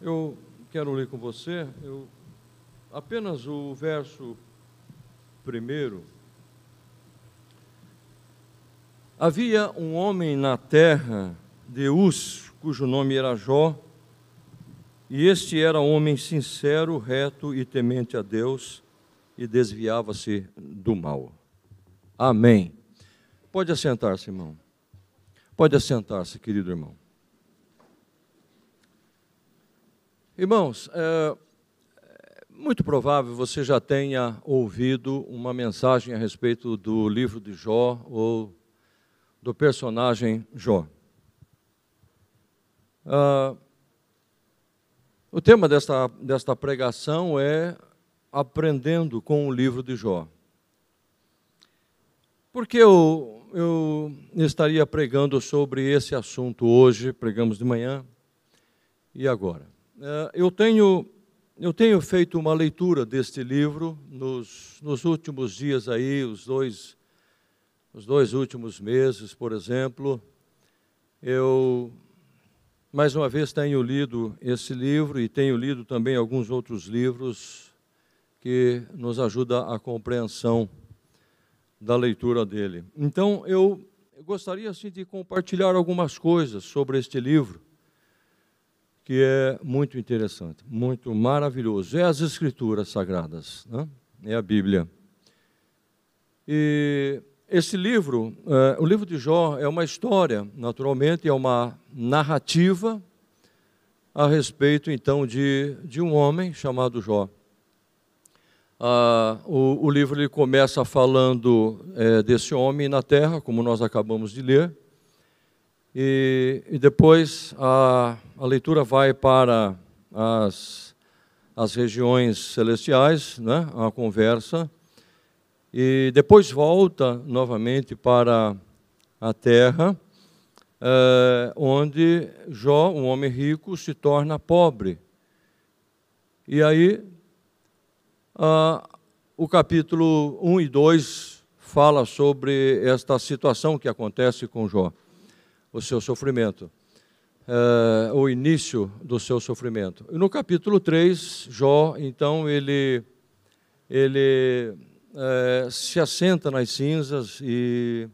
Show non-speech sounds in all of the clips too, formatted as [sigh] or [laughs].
Eu quero ler com você eu, apenas o verso primeiro. Havia um homem na terra de Uz, cujo nome era Jó, e este era homem sincero, reto e temente a Deus, e desviava-se do mal. Amém. Pode assentar-se, irmão. Pode assentar-se, querido irmão. Irmãos, é muito provável você já tenha ouvido uma mensagem a respeito do livro de Jó ou do personagem Jó. Ah, o tema desta, desta pregação é Aprendendo com o livro de Jó. Por que eu, eu estaria pregando sobre esse assunto hoje? Pregamos de manhã e agora. É, eu tenho, eu tenho feito uma leitura deste livro nos, nos últimos dias aí, os dois, os dois últimos meses, por exemplo. Eu, mais uma vez, tenho lido esse livro e tenho lido também alguns outros livros que nos ajudam a compreensão da leitura dele. Então, eu gostaria assim, de compartilhar algumas coisas sobre este livro que é muito interessante, muito maravilhoso. É as Escrituras Sagradas, né? é a Bíblia. E esse livro, é, o livro de Jó, é uma história, naturalmente, é uma narrativa a respeito, então, de, de um homem chamado Jó. Ah, o, o, livro ele começa falando é, desse homem na terra, como nós acabamos de ler, e, e depois a, a, leitura vai para as, as regiões celestiais, né, a conversa, e depois volta novamente para a terra, é, onde Jó, um homem rico, se torna pobre. E aí, o capítulo 1 e 2 fala sobre esta situação que acontece com Jó o seu sofrimento, uh, o início do seu sofrimento. No capítulo 3, Jó, então, ele, ele uh, se assenta nas cinzas e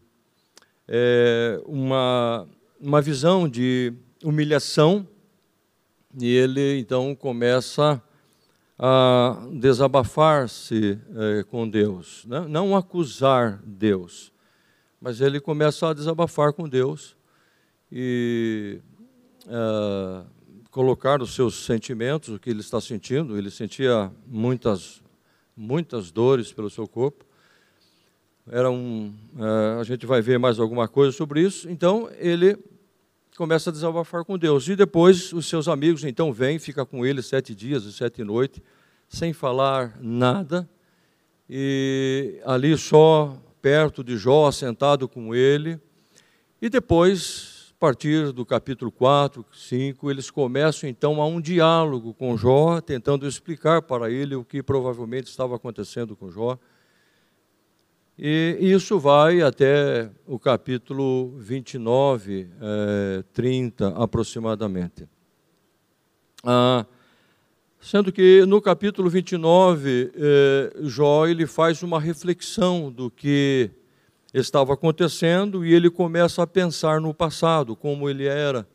é, uma, uma visão de humilhação, e ele então começa a desabafar-se com Deus, né? não acusar Deus, mas ele começa a desabafar com Deus e uh, colocar os seus sentimentos, o que ele está sentindo. Ele sentia muitas, muitas dores pelo seu corpo. Era um, uh, a gente vai ver mais alguma coisa sobre isso. Então ele começa a desabafar com Deus. E depois os seus amigos então vêm, fica com ele sete dias e sete noites, sem falar nada. E ali só perto de Jó, sentado com ele. E depois partir do capítulo 4, 5, eles começam então a um diálogo com Jó, tentando explicar para ele o que provavelmente estava acontecendo com Jó. E isso vai até o capítulo 29, é, 30 aproximadamente. Ah, sendo que no capítulo 29, é, Jó ele faz uma reflexão do que estava acontecendo e ele começa a pensar no passado, como ele era,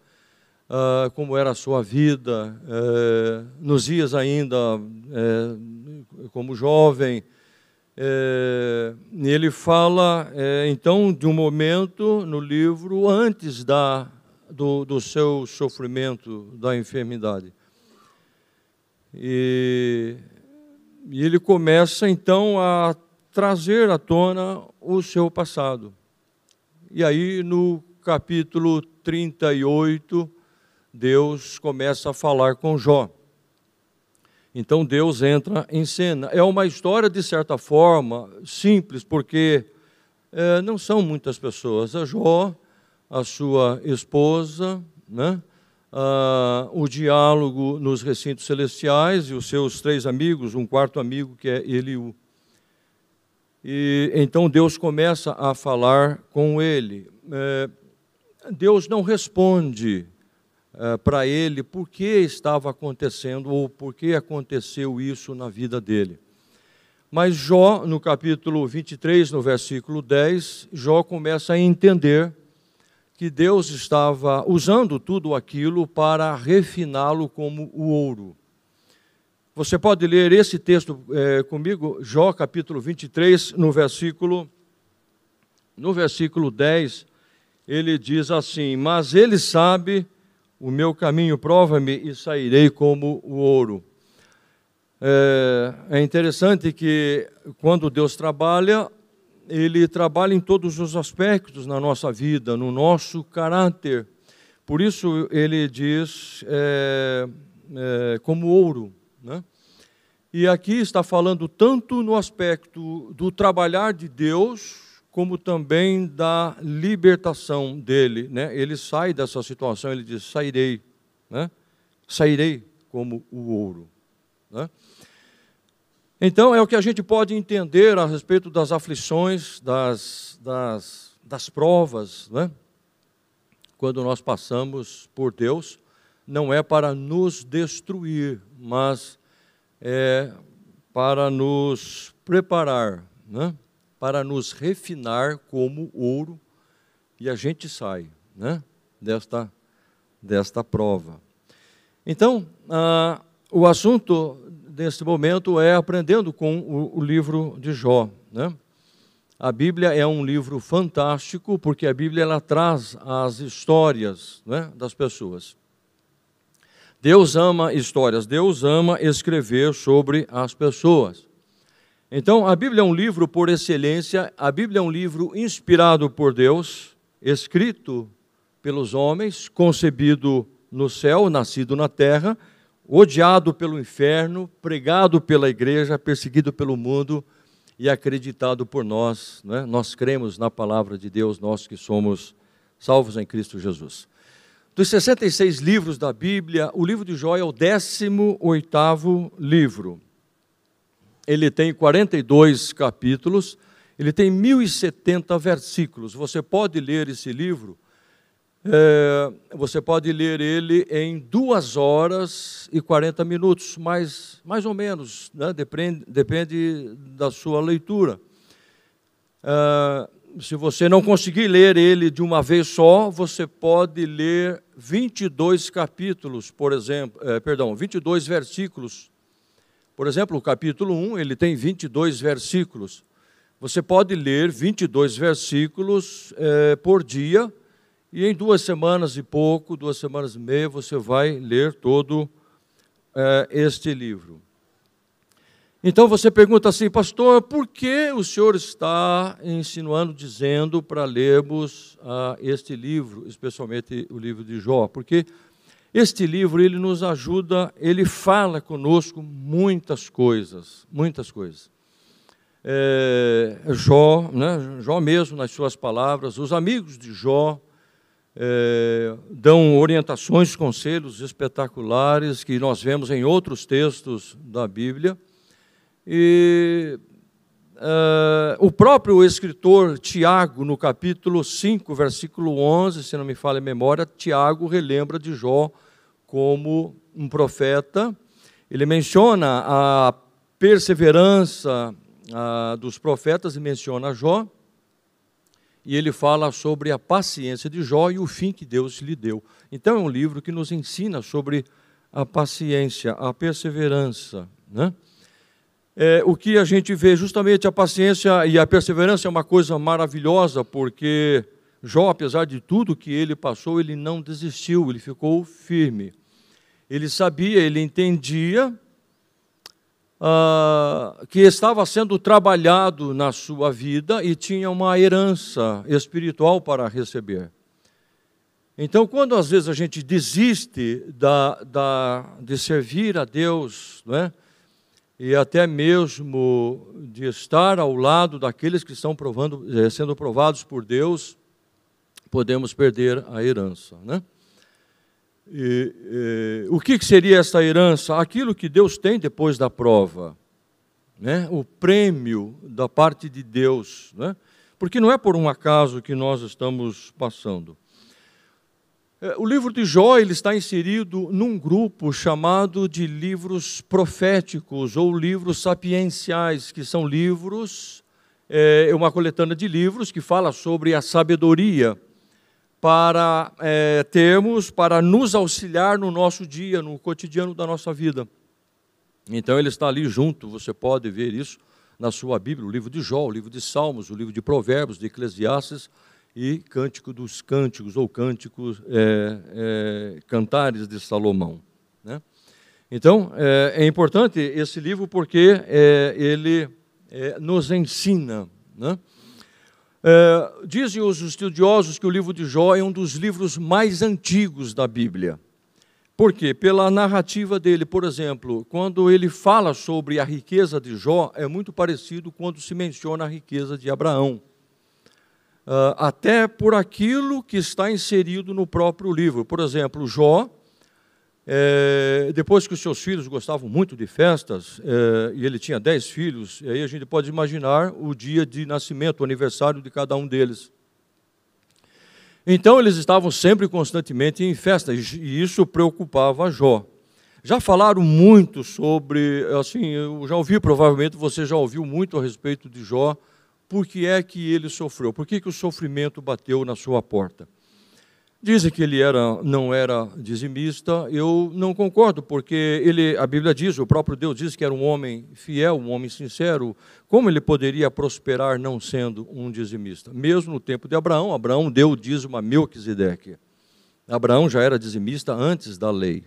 uh, como era a sua vida, uh, nos dias ainda uh, como jovem. Eh, ele fala, então, de um momento no livro antes da, do, do seu sofrimento, da enfermidade. E, e ele começa, então, a trazer à tona o seu passado. E aí, no capítulo 38, Deus começa a falar com Jó. Então Deus entra em cena. É uma história, de certa forma, simples, porque é, não são muitas pessoas. A Jó, a sua esposa, né? O diálogo nos recintos celestiais e os seus três amigos, um quarto amigo que é Eliú. E então Deus começa a falar com ele. É, Deus não responde uh, para ele por que estava acontecendo ou por que aconteceu isso na vida dele. Mas Jó, no capítulo 23, no versículo 10, Jó começa a entender que Deus estava usando tudo aquilo para refiná-lo como o ouro. Você pode ler esse texto é, comigo, Jó capítulo 23, no versículo, no versículo 10, ele diz assim: Mas ele sabe o meu caminho, prova-me e sairei como o ouro. É, é interessante que quando Deus trabalha, ele trabalha em todos os aspectos na nossa vida, no nosso caráter. Por isso ele diz é, é, como ouro. Né? E aqui está falando tanto no aspecto do trabalhar de Deus, como também da libertação dele. Né? Ele sai dessa situação, ele diz: sairei, né? sairei como o ouro. Né? Então, é o que a gente pode entender a respeito das aflições, das, das, das provas, né? quando nós passamos por Deus, não é para nos destruir, mas é para nos preparar, né? para nos refinar como ouro, e a gente sai né? desta, desta prova. Então, ah, o assunto deste momento é aprendendo com o, o livro de Jó. Né? A Bíblia é um livro fantástico, porque a Bíblia ela traz as histórias né, das pessoas. Deus ama histórias, Deus ama escrever sobre as pessoas. Então, a Bíblia é um livro por excelência, a Bíblia é um livro inspirado por Deus, escrito pelos homens, concebido no céu, nascido na terra, odiado pelo inferno, pregado pela igreja, perseguido pelo mundo e acreditado por nós. Né? Nós cremos na palavra de Deus, nós que somos salvos em Cristo Jesus. Dos 66 livros da Bíblia, o livro de Jó é o 18º livro. Ele tem 42 capítulos, ele tem 1070 versículos. Você pode ler esse livro, é, você pode ler ele em duas horas e 40 minutos, mais, mais ou menos, né? depende, depende da sua leitura. É, se você não conseguir ler ele de uma vez só, você pode ler 22 capítulos, por exemplo, é, perdão, 22 versículos. Por exemplo, o capítulo 1, ele tem 22 versículos. Você pode ler 22 versículos é, por dia, e em duas semanas e pouco, duas semanas e meia, você vai ler todo é, este livro. Então você pergunta assim, pastor, por que o senhor está insinuando, dizendo para lermos ah, este livro, especialmente o livro de Jó? Porque este livro ele nos ajuda, ele fala conosco muitas coisas, muitas coisas. É, Jó, né, Jó mesmo nas suas palavras, os amigos de Jó é, dão orientações, conselhos espetaculares que nós vemos em outros textos da Bíblia. E uh, o próprio escritor Tiago, no capítulo 5, versículo 11, se não me falha a memória, Tiago relembra de Jó como um profeta. Ele menciona a perseverança uh, dos profetas e menciona Jó. E ele fala sobre a paciência de Jó e o fim que Deus lhe deu. Então é um livro que nos ensina sobre a paciência, a perseverança. Né? É, o que a gente vê justamente a paciência e a perseverança é uma coisa maravilhosa, porque Jó, apesar de tudo que ele passou, ele não desistiu, ele ficou firme. Ele sabia, ele entendia ah, que estava sendo trabalhado na sua vida e tinha uma herança espiritual para receber. Então, quando às vezes a gente desiste da, da, de servir a Deus, não é? E até mesmo de estar ao lado daqueles que estão provando, eh, sendo provados por Deus, podemos perder a herança. Né? E, e, o que seria essa herança? Aquilo que Deus tem depois da prova, né? o prêmio da parte de Deus, né? porque não é por um acaso que nós estamos passando. É, o livro de Jó ele está inserido num grupo chamado de livros proféticos ou livros sapienciais, que são livros, é uma coletânea de livros que fala sobre a sabedoria para é, termos, para nos auxiliar no nosso dia, no cotidiano da nossa vida. Então ele está ali junto, você pode ver isso na sua Bíblia, o livro de Jó, o livro de Salmos, o livro de Provérbios, de Eclesiastes, e Cântico dos Cânticos, ou Cânticos, é, é, Cantares de Salomão. Né? Então, é, é, importante esse livro porque é, ele é, nos ensina. Né? É, dizem os estudiosos que o livro de Jó é um dos livros mais antigos da Bíblia. Por quê? Pela narrativa dele, por exemplo, quando ele fala sobre a riqueza de Jó, é muito parecido quando se menciona a riqueza de Abraão uh, até por aquilo que está inserido no próprio livro. Por exemplo, Jó, é, depois que os seus filhos gostavam muito de festas, é, e ele tinha dez filhos, e aí a gente pode imaginar o dia de nascimento, o aniversário de cada um deles. Então eles estavam sempre constantemente em festa, e isso preocupava Jó. Já falaram muito sobre, assim, eu já ouvi, provavelmente você já ouviu muito a respeito de Jó, por que é que ele sofreu? Por que, que o sofrimento bateu na sua porta? Dizem que ele era, não era dizimista, eu não concordo, porque ele, a Bíblia diz, o próprio Deus diz que era um homem fiel, um homem sincero. Como ele poderia prosperar não sendo um dizimista? Mesmo no tempo de Abraão, Abraão deu o dízimo a Melquisedeque. Abraão já era dizimista antes da lei.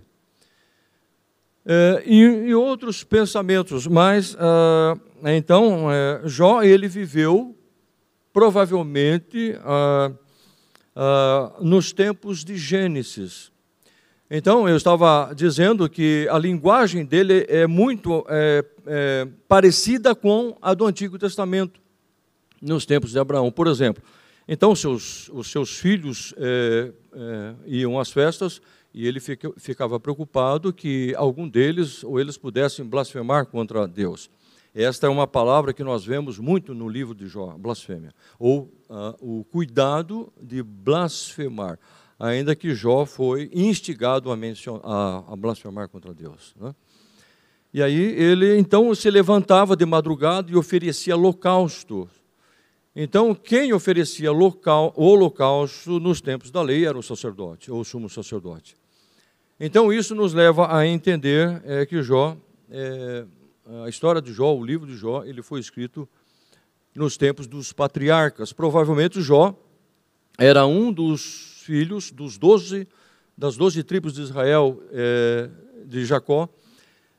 É, e, e, outros pensamentos, mas ah, então é, Jó ele viveu provavelmente ah, ah, nos tempos de Gênesis. Então eu estava dizendo que a linguagem dele é muito é, é, parecida com a do Antigo Testamento nos tempos de Abraão, por exemplo. Então seus, os seus filhos é, iam às festas e ele ficava preocupado que algum deles ou eles pudessem blasfemar contra Deus. Esta é uma palavra que nós vemos muito no livro de Jó, blasfêmia, ou uh, o cuidado de blasfemar, ainda que Jó foi instigado a, a, a blasfemar contra Deus. Né? E aí ele então se levantava de madrugada e oferecia holocausto. Então, quem oferecia local, holocausto nos tempos da lei era o sacerdote, ou o sumo sacerdote. Então, isso nos leva a entender é, que Jó, é, a história de Jó, o livro de Jó, ele foi escrito nos tempos dos patriarcas. Provavelmente Jó era um dos filhos dos doze, das doze tribos de Israel, é, de Jacó.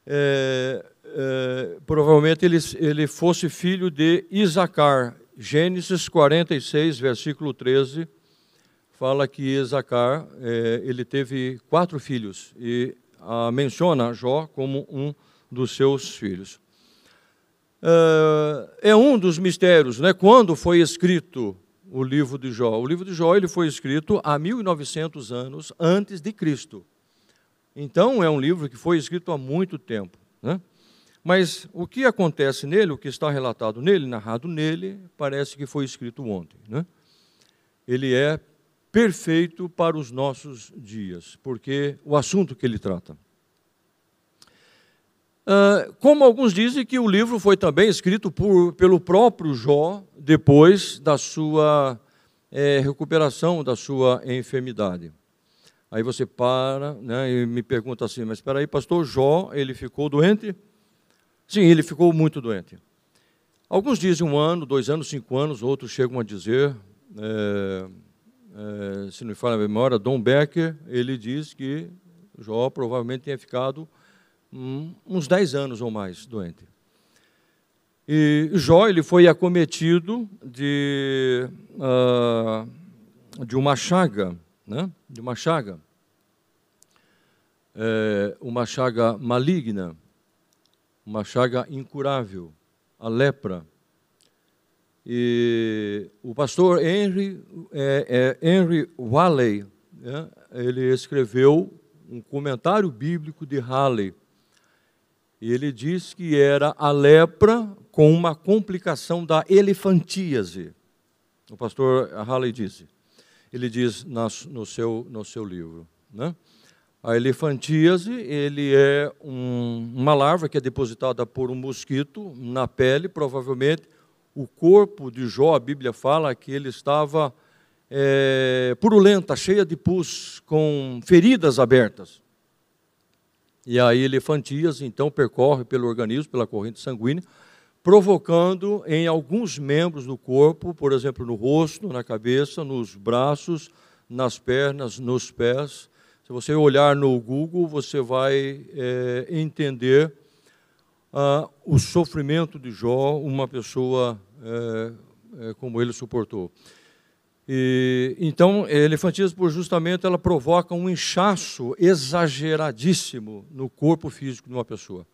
É, é, provavelmente ele, ele fosse filho de Isacar. Gênesis 46, versículo 13 fala que Esacar é, ele teve quatro filhos e a, menciona Jó como um dos seus filhos. É, é um dos mistérios, né? Quando foi escrito o livro de Jó? O livro de Jó ele foi escrito há 1900 anos antes de Cristo. Então é um livro que foi escrito há muito tempo, né? Mas o que acontece nele, o que está relatado nele, narrado nele, parece que foi escrito ontem. Né? Ele é perfeito para os nossos dias, porque o assunto que ele trata. Uh, como alguns dizem que o livro foi também escrito por, pelo próprio Jó depois da sua é, recuperação da sua enfermidade. Aí você para né, e me pergunta assim, mas espera aí, pastor Jó, ele ficou doente? Sim, ele ficou muito doente. Alguns dizem um ano, dois anos, cinco anos, outros chegam a dizer é, é, se não me falha a memória, Dom Becker, ele diz que Jó provavelmente tinha ficado um, uns 10 anos ou mais doente. E Jó ele foi acometido de, uh, de uma chaga, né? de uma chaga, é, uma chaga maligna, uma chaga incurável, a lepra. E o pastor Henry, é, é, Henry né, ele escreveu um comentário bíblico de Halley. E ele diz que era a lepra com uma complicação da elefantíase. O pastor Halley disse. ele diz no, seu, no seu livro. Né? A elefantíase, ele é um, uma larva que é depositada por um mosquito na pele, provavelmente o corpo de Jó, a Bíblia fala que ele estava é, purulenta, cheia de pus, com feridas abertas. E aí elefantíase, então, percorre pelo organismo, pela corrente sanguínea, provocando em alguns membros do corpo, por exemplo, no rosto, na cabeça, nos braços, nas pernas, nos pés. Se você olhar no Google, você vai é, entender ah, o sofrimento de Jó, uma pessoa é, é, como ele suportou. E, então, elefantismo, justamente, ela provoca um inchaço exageradíssimo no corpo físico de uma pessoa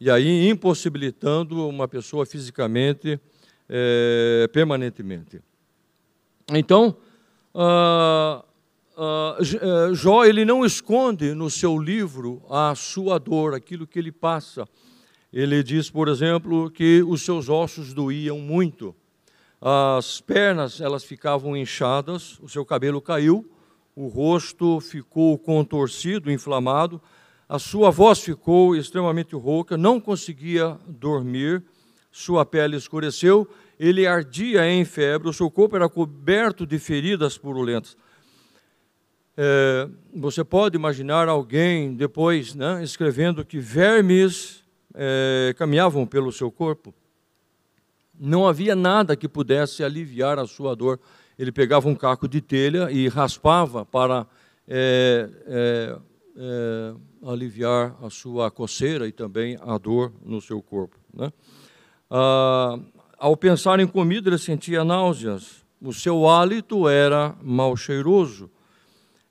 e aí impossibilitando uma pessoa fisicamente é, permanentemente. Então, ah, ah, eh, Jó ele não esconde no seu livro a sua dor, aquilo que ele passa. Ele diz, por exemplo, que os seus ossos doíam muito, as pernas elas ficavam inchadas, o seu cabelo caiu, o rosto ficou contorcido, inflamado, a sua voz ficou extremamente rouca, não conseguia dormir, sua pele escureceu, ele ardia em febre, o seu corpo era coberto de feridas purulentas. É, você pode imaginar alguém depois né, escrevendo que vermes é, caminhavam pelo seu corpo? Não havia nada que pudesse aliviar a sua dor. Ele pegava um caco de telha e raspava para é, é, aliviar a sua coceira e também a dor no seu corpo. Né? Ah, ao pensar em comida, ele sentia náuseas, o seu hálito era mal cheiroso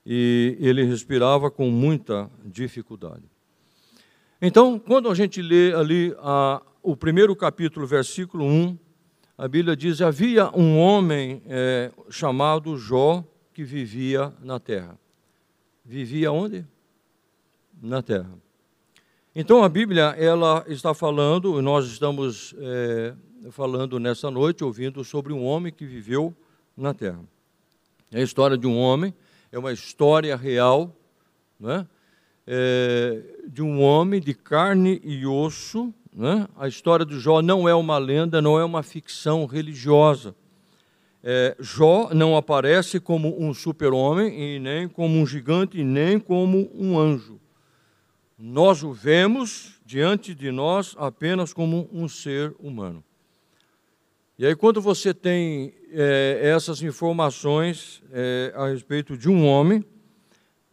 e ele respirava com muita dificuldade. Então, quando a gente lê ali a, o primeiro capítulo, versículo 1, a Bíblia diz: Havia um homem é, chamado Jó que vivia na terra. Vivia onde? na terra. Então a Bíblia ela está falando, nós estamos é, falando nessa noite, ouvindo sobre um homem que viveu na terra. É a história de um homem, é uma história real, né? É, de um homem de carne e osso. Né? A história de Jó não é uma lenda, não é uma ficção religiosa. É, Jó não aparece como um super-homem, e nem como um gigante, e nem como um anjo nós o vemos diante de nós apenas como um ser humano. E aí, quando você tem é, essas informações é, a respeito de um homem,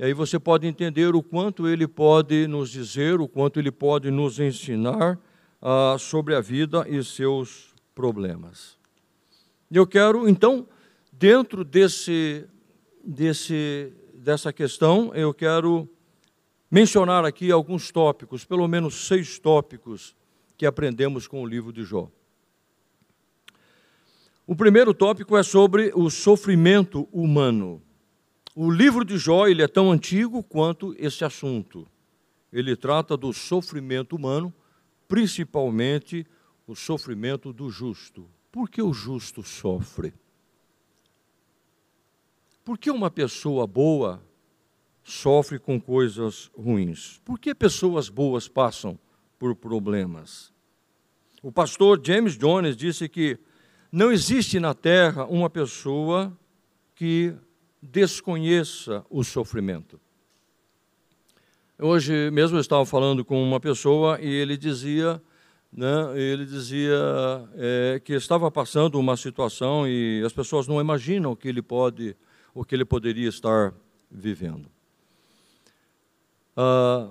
aí você pode entender o quanto ele pode nos dizer, o quanto ele pode nos ensinar ah, sobre a vida e seus problemas. E eu quero, então, dentro desse, desse, dessa questão, eu quero mencionar aqui alguns tópicos, pelo menos seis tópicos que aprendemos com o livro de Jó. O primeiro tópico é sobre o sofrimento humano. O livro de Jó ele é tão antigo quanto esse assunto. Ele trata do sofrimento humano, principalmente o sofrimento do justo. Por que o justo sofre? Por que uma pessoa boa sofre com coisas ruins? Por que pessoas boas passam por problemas? O pastor James Jones disse que não existe na terra uma pessoa que desconheça o sofrimento. Hoje mesmo eu estava falando com uma pessoa e ele dizia, né, ele dizia é, que estava passando uma situação e as pessoas não imaginam o que ele pode, o que ele poderia estar vivendo. Ah,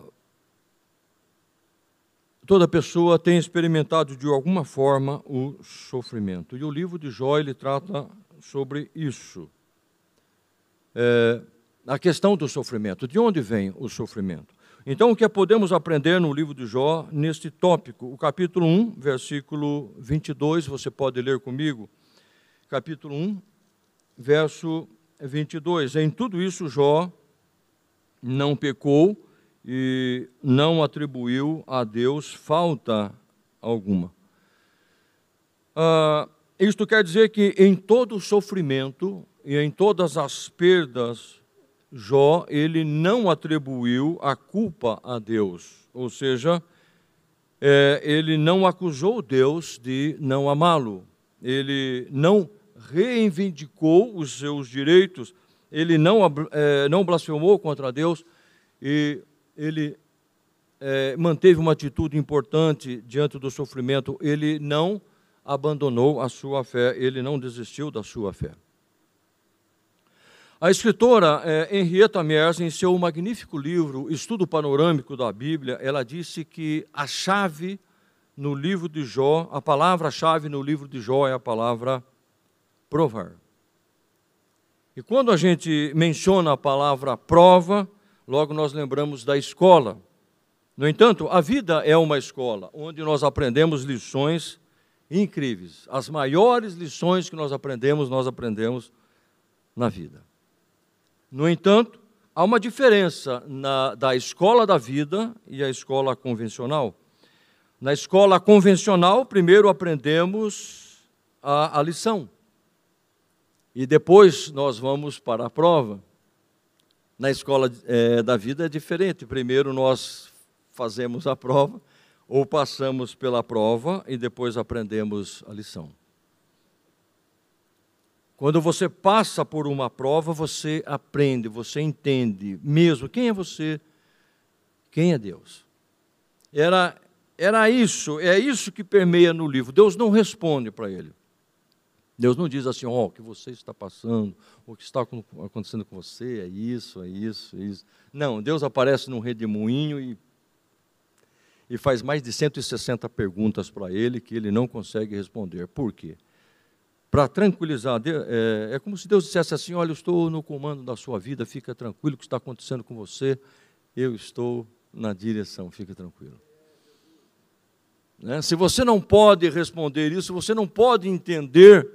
toda pessoa tem experimentado de alguma forma o sofrimento. E o livro de Jó ele trata sobre isso. É, a questão do sofrimento. De onde vem o sofrimento? Então, o que podemos aprender no livro de Jó, neste tópico? O capítulo 1, versículo 22, você pode ler comigo. Capítulo 1, verso 22. Em tudo isso, Jó não pecou e não atribuiu a Deus falta alguma. Ah, isto quer dizer que em todo sofrimento e em todas as perdas, Jó, ele não atribuiu a culpa a Deus, ou seja, é, ele não acusou Deus de não amá-lo, ele não reivindicou os seus direitos, ele não, é, não blasfemou contra Deus. E ele é, manteve uma atitude importante diante do sofrimento, ele não abandonou a sua fé, ele não desistiu da sua fé. A escritora é, Henrietta Mears, em seu magnífico livro Estudo Panorâmico da Bíblia, ela disse que a chave no livro de Jó, a palavra-chave no livro de Jó é a palavra provar. E quando a gente menciona a palavra prova, logo nós lembramos da escola. No entanto, a vida é uma escola onde nós aprendemos lições incríveis. As maiores lições que nós aprendemos, nós aprendemos na vida. No entanto, há uma diferença na, da escola da vida e a escola convencional. Na escola convencional, primeiro aprendemos a, a lição. E depois nós vamos para a prova. Na escola é, da vida é diferente. Primeiro nós fazemos a prova, ou passamos pela prova e depois aprendemos a lição. Quando você passa por uma prova, você aprende, você entende mesmo quem é você, quem é Deus. Era, era isso, é isso que permeia no livro. Deus não responde para ele. Deus não diz assim, ó, oh, o que você está passando, o que está acontecendo com você, é isso, é isso, é isso. Não, Deus aparece num redemoinho e, e faz mais de 160 perguntas para ele que ele não consegue responder. Por quê? Para tranquilizar. É, é, como se Deus dissesse assim: Olha, eu estou no comando da sua vida, fica tranquilo, o que está acontecendo com você, eu estou na direção, fica tranquilo. Né? Se você não pode responder isso, você não pode entender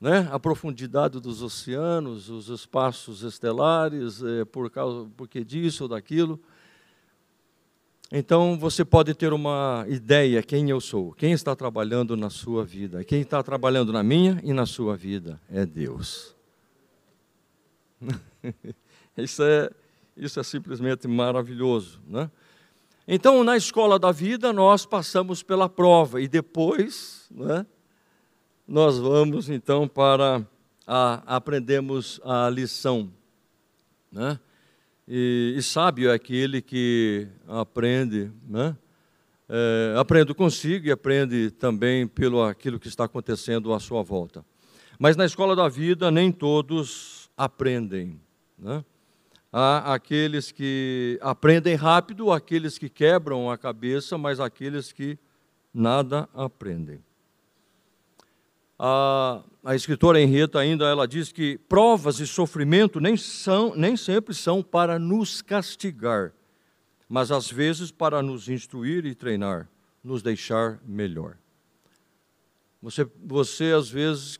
né, a profundidade dos oceanos, os espaços estelares, é, por causa, porque disso ou daquilo. Então você pode ter uma ideia quem eu sou, quem está trabalhando na sua vida. Quem está trabalhando na minha e na sua vida é Deus. [laughs] isso, é, isso é simplesmente maravilhoso. Né? Então, na escola da vida, nós passamos pela prova e depois né, nós vamos então para a, aprendemos a lição. Né? E, e sábio é aquele que aprende, né? É, aprende consigo e aprende também pelo aquilo que está acontecendo à sua volta. Mas na escola da vida nem todos aprendem. Né? Há aqueles que aprendem rápido, aqueles que quebram a cabeça, mas aqueles que nada aprendem. A, a escritora Henrietta ainda ela diz que provas e sofrimento nem, são, nem sempre são para nos castigar, mas às vezes para nos instruir e treinar, nos deixar melhor. Você, você às vezes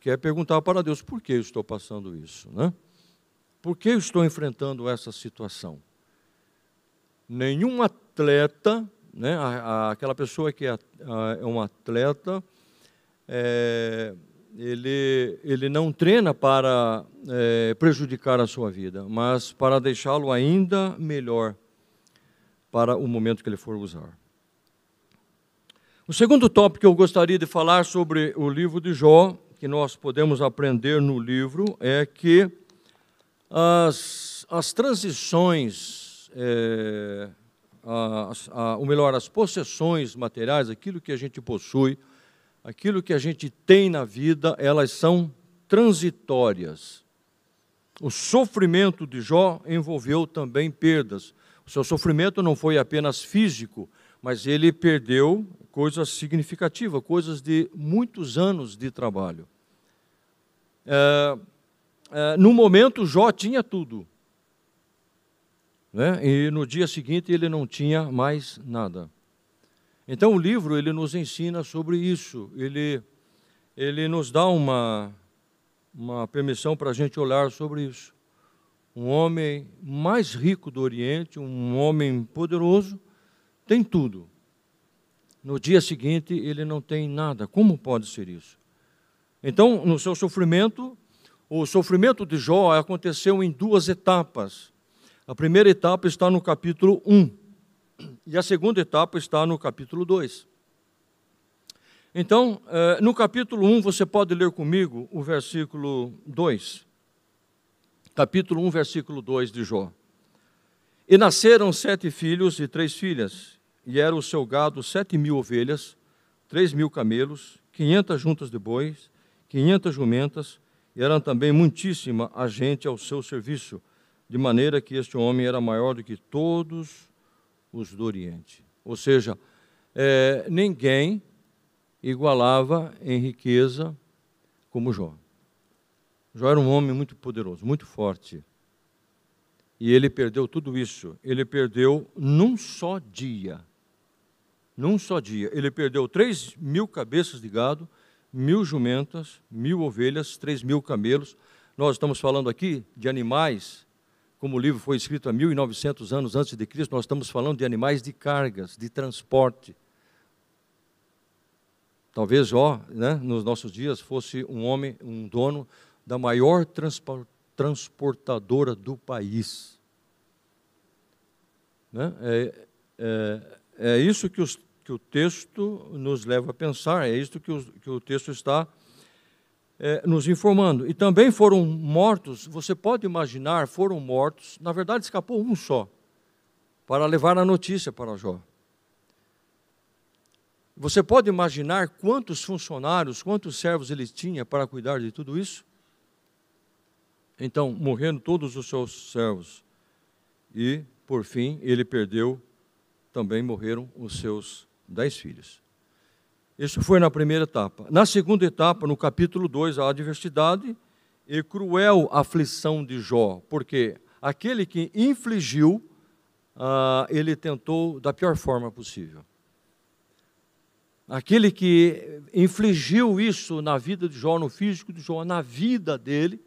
quer perguntar para Deus por que eu estou passando isso, né? Por que eu estou enfrentando essa situação? Nenhum atleta, né, aquela pessoa que é, é um atleta, é, ele, ele não treina para é, prejudicar a sua vida, mas para deixá-lo ainda melhor para o momento que ele for usar. O segundo tópico que eu gostaria de falar sobre o livro de Jó, que nós podemos aprender no livro, é que as, as transições, é, a, ou melhor, as possessões materiais, aquilo que a gente possui, aquilo que a gente tem na vida, elas são transitórias. O sofrimento de Jó envolveu também perdas. O seu sofrimento não foi apenas físico, mas ele perdeu coisas significativas, coisas de muitos anos de trabalho. É, é, no momento, Jó tinha tudo. Né? E no dia seguinte ele não tinha mais nada. Então o livro ele nos ensina sobre isso. Ele ele nos dá uma uma permissão para a gente olhar sobre isso. Um homem mais rico do Oriente, um homem poderoso, tem tudo. No dia seguinte ele não tem nada. Como pode ser isso? Então, no seu sofrimento, O sofrimento de Jó aconteceu em duas etapas. A primeira etapa está no capítulo 1 e a segunda etapa está no capítulo 2. Então, eh, no capítulo 1, você pode ler comigo o versículo 2. Capítulo 1, versículo 2 de Jó. E nasceram sete filhos e três filhas, e era o seu gado sete mil ovelhas, três mil camelos, quinhentas juntas de bois, quinhentas jumentas, e eram também muitíssima a gente ao seu serviço, de maneira que este homem era maior do que todos os do Oriente. Ou seja, é, ninguém igualava em riqueza como Jó. Jó era um homem muito poderoso, muito forte. E ele perdeu tudo isso. Ele perdeu num só dia. Num só dia. Ele perdeu três mil cabeças de gado, mil jumentas, mil ovelhas, três mil camelos. Nós estamos falando aqui de animais, como o livro foi escrito há 1900 anos antes de Cristo, nós estamos falando de animais de cargas, de transporte. Talvez Jó, né, nos nossos dias, fosse um homem, um dono da maior transportadora do país. Né? É, é, é isso que os que o texto nos leva a pensar, é isto que o, que o texto está é, nos informando. E também foram mortos, você pode imaginar, foram mortos, na verdade escapou um só, para levar a notícia para Jó. Você pode imaginar quantos funcionários, quantos servos ele tinha para cuidar de tudo isso? Então, morrendo todos os seus servos. E, por fim, ele perdeu, também morreram os seus dez filhos. Isso foi na primeira etapa. Na segunda etapa, no capítulo 2, a adversidade e cruel aflição de Jó, porque aquele que infligiu, ah, ele tentou da pior forma possível. Aquele que infligiu isso na vida de Jó, no físico de Jó, na vida dele,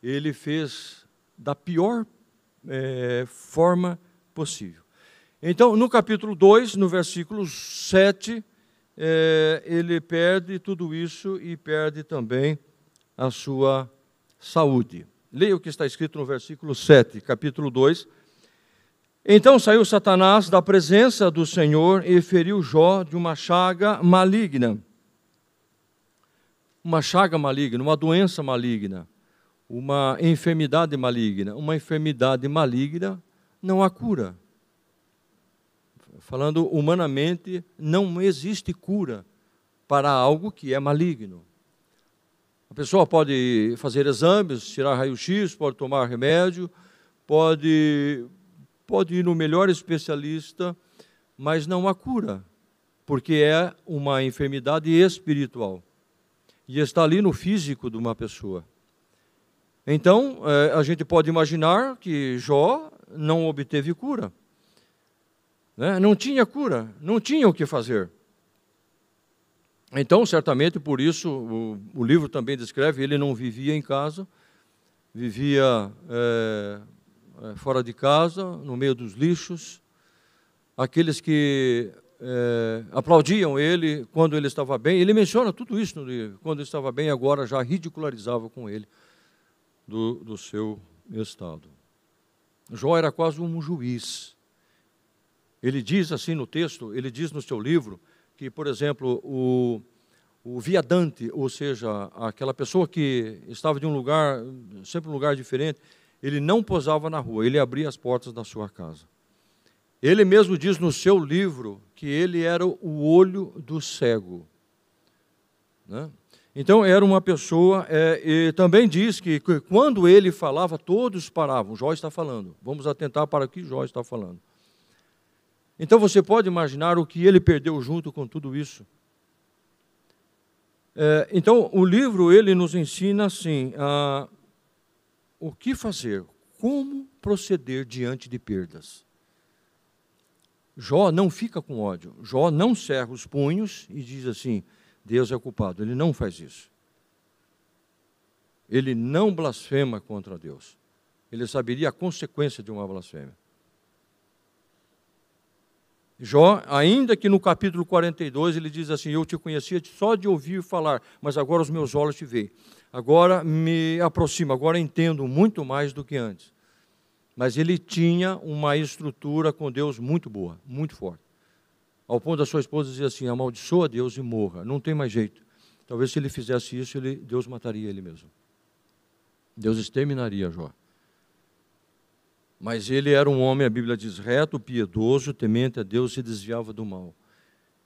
ele fez da pior é, forma possível. Então, no capítulo 2, no versículo 7, é, ele perde tudo isso e perde também a sua saúde. Leia o que está escrito no versículo 7, capítulo 2. Então saiu Satanás da presença do Senhor e feriu Jó de uma chaga maligna. Uma chaga maligna, uma doença maligna, uma enfermidade maligna. Uma enfermidade maligna não há cura falando humanamente, não existe cura para algo que é maligno. A pessoa pode fazer exames, tirar raio-x, pode tomar remédio, pode, pode ir no melhor especialista, mas não há cura, porque é uma enfermidade espiritual e está ali no físico de uma pessoa. Então, eh, a gente pode imaginar que Jó não obteve cura. Né? Não tinha cura, não tinha o que fazer. Então, certamente por isso, o, o livro também descreve: ele não vivia em casa, vivia é, fora de casa, no meio dos lixos. Aqueles que é, aplaudiam ele quando ele estava bem, ele menciona tudo isso no livro. Quando ele estava bem, agora já ridicularizava com ele do, do seu estado. Jó era quase um juiz. Ele diz assim no texto, ele diz no seu livro, que, por exemplo, o, o viadante, ou seja, aquela pessoa que estava de um lugar, sempre um lugar diferente, ele não posava na rua, ele abria as portas da sua casa. Ele mesmo diz no seu livro que ele era o olho do cego. Né? Então, era uma pessoa, é, e também diz que, que quando ele falava, todos paravam. Jó está falando. Vamos atentar para o que Jó está falando. Então você pode imaginar o que ele perdeu junto com tudo isso. É, então o livro ele nos ensina assim a, o que fazer, como proceder diante de perdas. Jó não fica com ódio. Jó não cerra os punhos e diz assim: Deus é culpado. Ele não faz isso. Ele não blasfema contra Deus. Ele saberia a consequência de uma blasfêmia. Jó, ainda que no capítulo 42 ele diz assim: Eu te conhecia só de ouvir falar, mas agora os meus olhos te veem. Agora me aproximo, agora entendo muito mais do que antes. Mas ele tinha uma estrutura com Deus muito boa, muito forte. Ao ponto da sua esposa dizer assim: amaldiçoa Deus e morra. Não tem mais jeito. Talvez se ele fizesse isso, ele, Deus mataria ele mesmo. Deus exterminaria Jó. Mas ele era um homem, a Bíblia diz, reto, piedoso, temente a Deus e desviava do mal.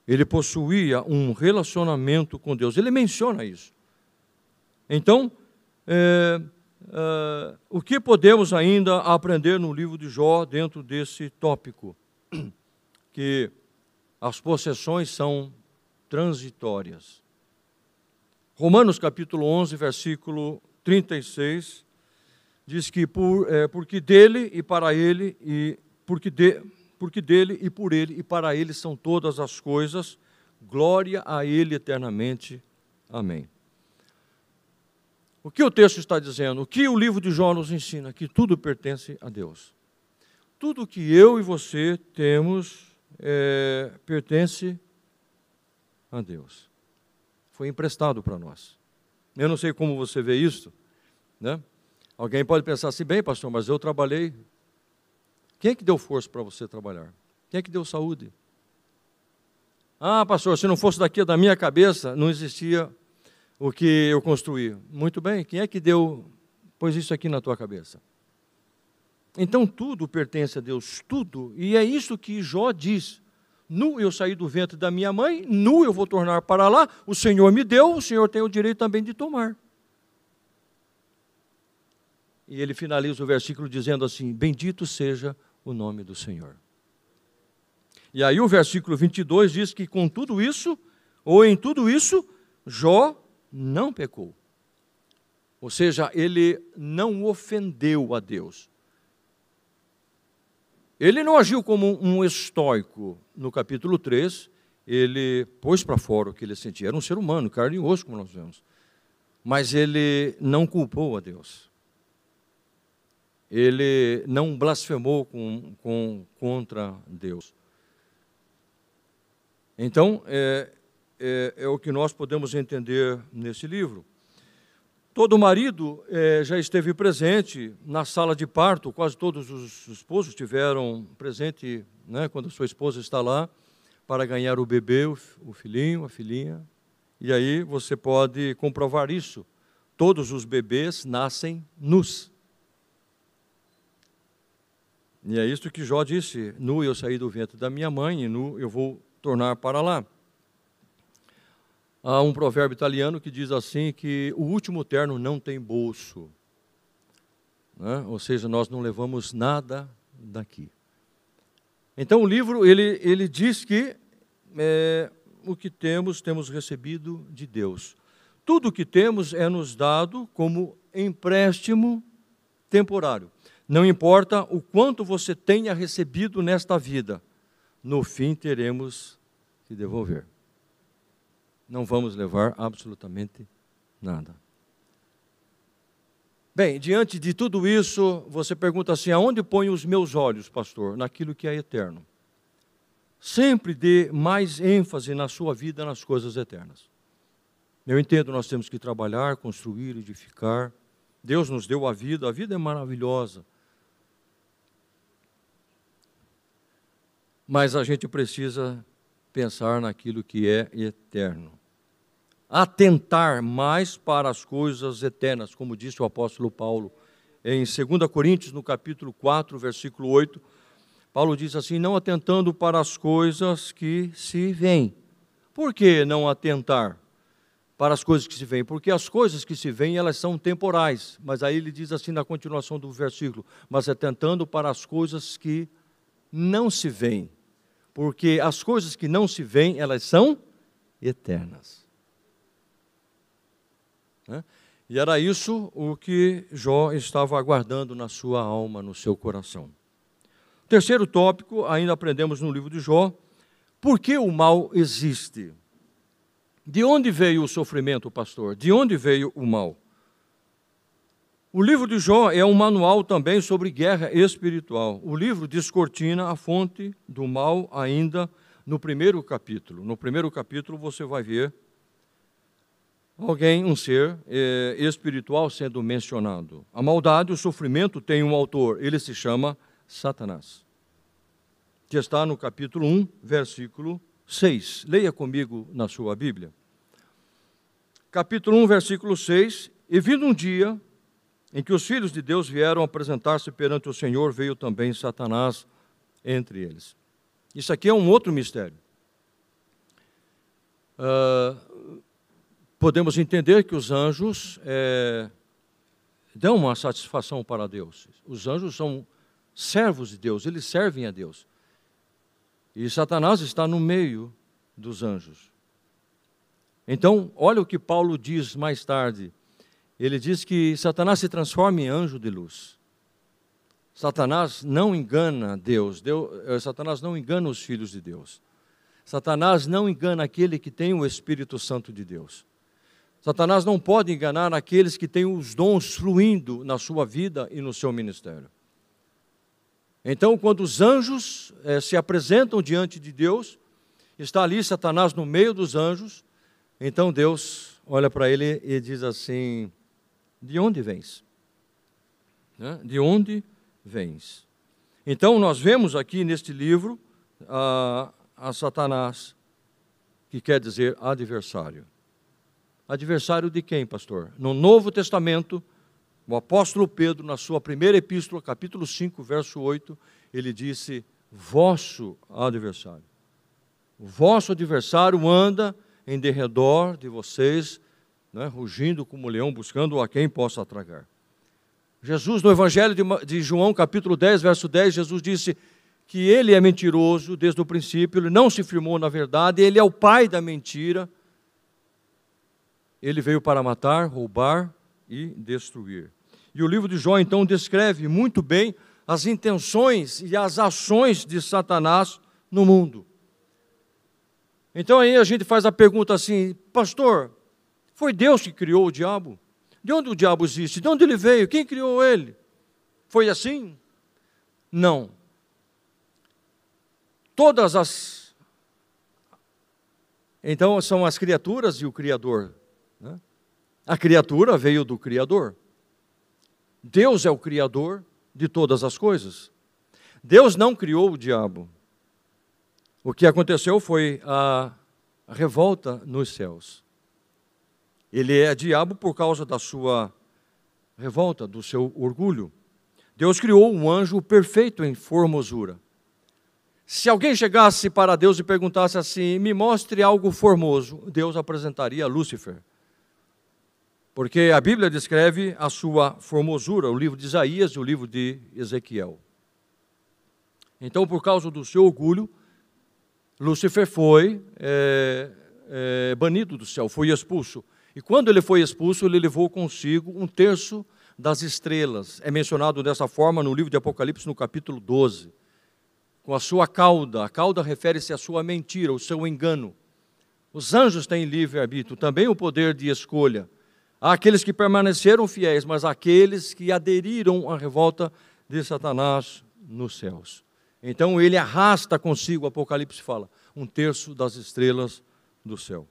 Ele possuía um relacionamento com Deus. Ele menciona isso. Então, é, é, o que podemos ainda aprender no livro de Jó dentro desse tópico? [clears throat] Que as possessões são transitórias. Romanos capítulo 11, versículo 36, diz que por, é, porque dele e para ele, e porque, de, porque dele e por ele e para ele são todas as coisas, glória a ele eternamente. Amém. O que o texto está dizendo? O que o livro de Jó nos ensina? Que tudo pertence a Deus. Tudo que eu e você temos é, pertence a Deus. Foi emprestado para nós. Eu não sei como você vê isso, né? Alguém pode pensar assim, bem, pastor, mas eu trabalhei. Quem é que deu força para você trabalhar? Quem é que deu saúde? Ah, pastor, se não fosse daqui da minha cabeça, não existia o que eu construí. Muito bem, quem é que deu, pôs isso aqui na tua cabeça? Então tudo pertence a Deus, tudo. E é isso que Jó diz. Nu eu saí do ventre da minha mãe, nu eu vou tornar para lá. O Senhor me deu, o Senhor tem o direito também de tomar. E ele finaliza o versículo dizendo assim: Bendito seja o nome do Senhor. E aí o versículo 22 diz que com tudo isso, ou em tudo isso, Jó não pecou. Ou seja, ele não ofendeu a Deus. Ele não agiu como um estoico. No capítulo 3, ele pôs para fora o que ele sentia. Era um ser humano, carne e osso, como nós vemos. Mas ele não culpou a Deus ele não blasfemou com, com, contra Deus. Então, é, é, é, o que nós podemos entender nesse livro. Todo marido é, já esteve presente na sala de parto, quase todos os esposos estiveram presente né, quando a sua esposa está lá para ganhar o bebê, o, o filhinho, a filhinha. E aí você pode comprovar isso. Todos os bebês nascem nus. E é isso que Jó disse: Nu eu saí do ventre da minha mãe, e nu eu vou tornar para lá. Há um provérbio italiano que diz assim: que o último terno não tem bolso. Né? Ou seja, nós não levamos nada daqui. Então o livro ele, ele diz que é, o que temos, temos recebido de Deus. Tudo o que temos é nos dado como empréstimo temporário. Não importa o quanto você tenha recebido nesta vida, no fim teremos que devolver. Não vamos levar absolutamente nada. Bem, diante de tudo isso, você pergunta assim: aonde ponho os meus olhos, pastor? Naquilo que é eterno. Sempre dê mais ênfase na sua vida nas coisas eternas. Eu entendo, nós temos que trabalhar, construir, edificar. Deus nos deu a vida, a vida é maravilhosa. Mas a gente precisa pensar naquilo que é eterno. Atentar mais para as coisas eternas, como disse o apóstolo Paulo em 2 Coríntios, no capítulo 4, versículo 8. Paulo diz assim: Não atentando para as coisas que se veem. Por que não atentar para as coisas que se veem? Porque as coisas que se veem, elas são temporais. Mas aí ele diz assim na continuação do versículo: Mas atentando para as coisas que não se veem porque as coisas que não se veem, elas são eternas. Né? E era isso o que Jó estava aguardando na sua alma, no seu coração. Terceiro tópico, ainda aprendemos no livro de Jó, por que o mal existe? De onde veio o sofrimento, pastor? De onde veio o mal? O livro de Jó é um manual também sobre guerra espiritual. O livro descortina a fonte do mal ainda no primeiro capítulo. No primeiro capítulo você vai ver alguém, um ser é, espiritual sendo mencionado. A maldade, o sofrimento tem um autor, ele se chama Satanás. Que está no capítulo 1, versículo 6. Leia comigo na sua Bíblia. Capítulo 1, versículo 6. E vindo um dia em que os filhos de Deus vieram apresentar-se perante o Senhor, veio também Satanás entre eles. Isso aqui é um outro mistério. Uh, podemos entender que os anjos é, dão uma satisfação para Deus. Os anjos são servos de Deus, eles servem a Deus. E Satanás está no meio dos anjos. Então, olha o que Paulo diz mais tarde ele diz que Satanás se transforma em anjo de luz. Satanás não engana Deus, Deus, eh, Satanás não engana os filhos de Deus. Satanás não engana aquele que tem o Espírito Santo de Deus. Satanás não pode enganar aqueles que têm os dons fluindo na sua vida e no seu ministério. Então, quando os anjos eh, se apresentam diante de Deus, está ali Satanás no meio dos anjos, então Deus olha para ele e diz assim: de onde vens? Né? De onde vens? Então, nós vemos aqui neste livro a, a Satanás, que quer dizer adversário. Adversário de quem, pastor? No Novo Testamento, o apóstolo Pedro, na sua primeira epístola, capítulo 5, verso 8, ele disse: Vosso adversário. Vosso adversário anda em derredor de vocês, né, rugindo como leão, buscando a quem possa tragar. Jesus, no Evangelho de, de João, capítulo 10, verso 10, Jesus disse que ele é mentiroso desde o princípio, ele não se firmou na verdade, ele é o pai da mentira. Ele veio para matar, roubar e destruir. E o livro de Jó, então, descreve muito bem as intenções e as ações de Satanás no mundo. Então aí a gente faz a pergunta assim, pastor, foi Deus que criou o diabo. De onde o diabo existe? De onde ele veio? Quem criou ele? Foi assim? Não. Todas as. Então são as criaturas e o Criador. Né? A criatura veio do Criador. Deus é o Criador de todas as coisas. Deus não criou o diabo. O que aconteceu foi a revolta nos céus. Ele é diabo por causa da sua revolta, do seu orgulho. Deus criou um anjo perfeito em formosura. Se alguém chegasse para Deus e perguntasse assim: me mostre algo formoso, Deus apresentaria Lúcifer. Porque a Bíblia descreve a sua formosura, o livro de Isaías e o livro de Ezequiel. Então, por causa do seu orgulho, Lúcifer foi é, é, banido do céu, foi expulso. E quando ele foi expulso, ele levou consigo um terço das estrelas. É mencionado dessa forma no livro de Apocalipse, no capítulo 12. Com a sua cauda. A cauda refere-se à sua mentira, ao seu engano. Os anjos têm livre-arbítrio, também o poder de escolha. Há aqueles que permaneceram fiéis, mas aqueles que aderiram à revolta de Satanás nos céus. Então ele arrasta consigo, Apocalipse fala, um terço das estrelas do céu.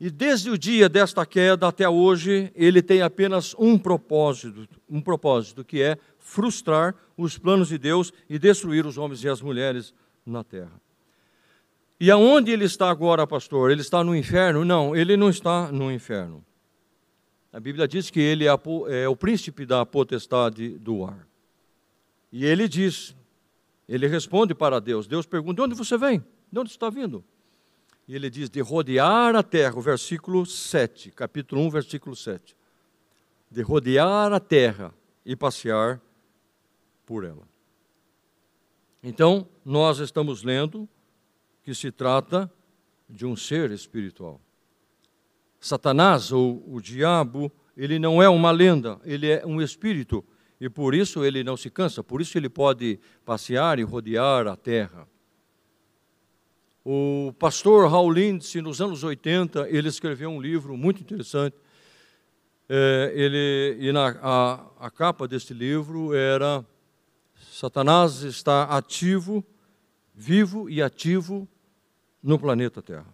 E desde o dia desta queda até hoje, ele tem apenas um propósito, um propósito que é frustrar os planos de Deus e destruir os homens e as mulheres na terra. E aonde ele está agora, pastor? Ele está no inferno? Não, ele não está no inferno. A Bíblia diz que ele é, é o príncipe da potestade do ar. E ele diz, ele responde para Deus. Deus pergunta: de onde você vem? De onde está vindo? E ele diz de rodear a terra, o versículo 7, capítulo 1, versículo 7. De rodear a terra e passear por ela. Então, nós estamos lendo que se trata de um ser espiritual. Satanás, ou o diabo, ele não é uma lenda, ele é um espírito. E por isso ele não se cansa, por isso ele pode passear e rodear a terra. O pastor Raul Lindsay, nos anos 80, ele escreveu um livro muito interessante. É, ele, e na, a, a capa deste livro era Satanás está ativo, vivo e ativo no planeta Terra.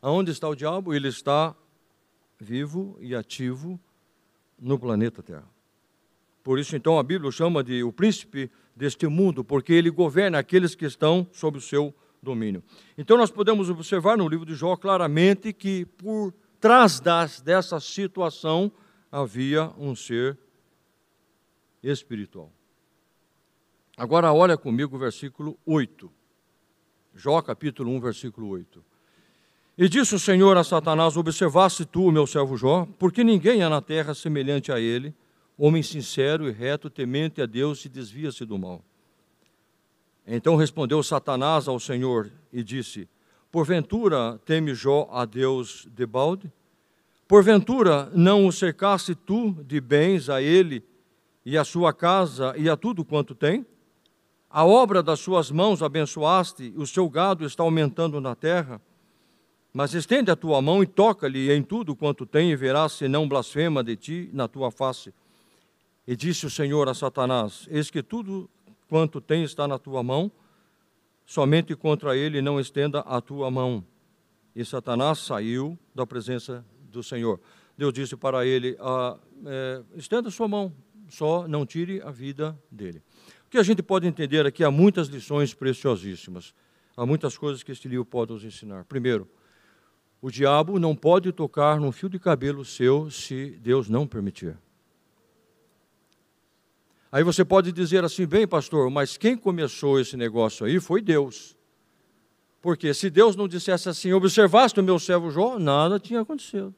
Aonde está o diabo? Ele está vivo e ativo no planeta Terra. Por isso, então, a Bíblia chama de o príncipe deste mundo, porque ele governa aqueles que estão sob o seu domínio. Então, nós podemos observar no livro de Jó claramente que por trás das, dessa situação havia um ser espiritual. Agora, olha comigo o versículo 8. Jó, capítulo 1, versículo 8. E disse o Senhor a Satanás: Observaste tu, meu servo Jó, porque ninguém há na terra semelhante a ele, homem sincero e reto, temente a Deus e desvia-se do mal. Então respondeu Satanás ao Senhor e disse: Porventura teme Jó a Deus de balde? Porventura não o cercaste tu de bens a ele e a sua casa e a tudo quanto tem? A obra das suas mãos abençoaste, o seu gado está aumentando na terra. Mas estende a tua mão e toca-lhe em tudo quanto tem, e verás se não blasfema de ti na tua face. E disse o Senhor a Satanás: Eis que tudo quanto tem está na tua mão, somente contra ele não estenda a tua mão. E Satanás saiu da presença do Senhor. Deus disse para ele: ah, é, estenda sua mão, só não tire a vida dele. O que a gente pode entender aqui, há muitas lições preciosíssimas, há muitas coisas que este livro pode nos ensinar. Primeiro, o diabo não pode tocar num fio de cabelo seu se Deus não permitir. Aí você pode dizer assim, bem, pastor, mas quem começou esse negócio aí foi Deus. Porque se Deus não dissesse assim, observaste o meu servo Jó, nada tinha acontecido.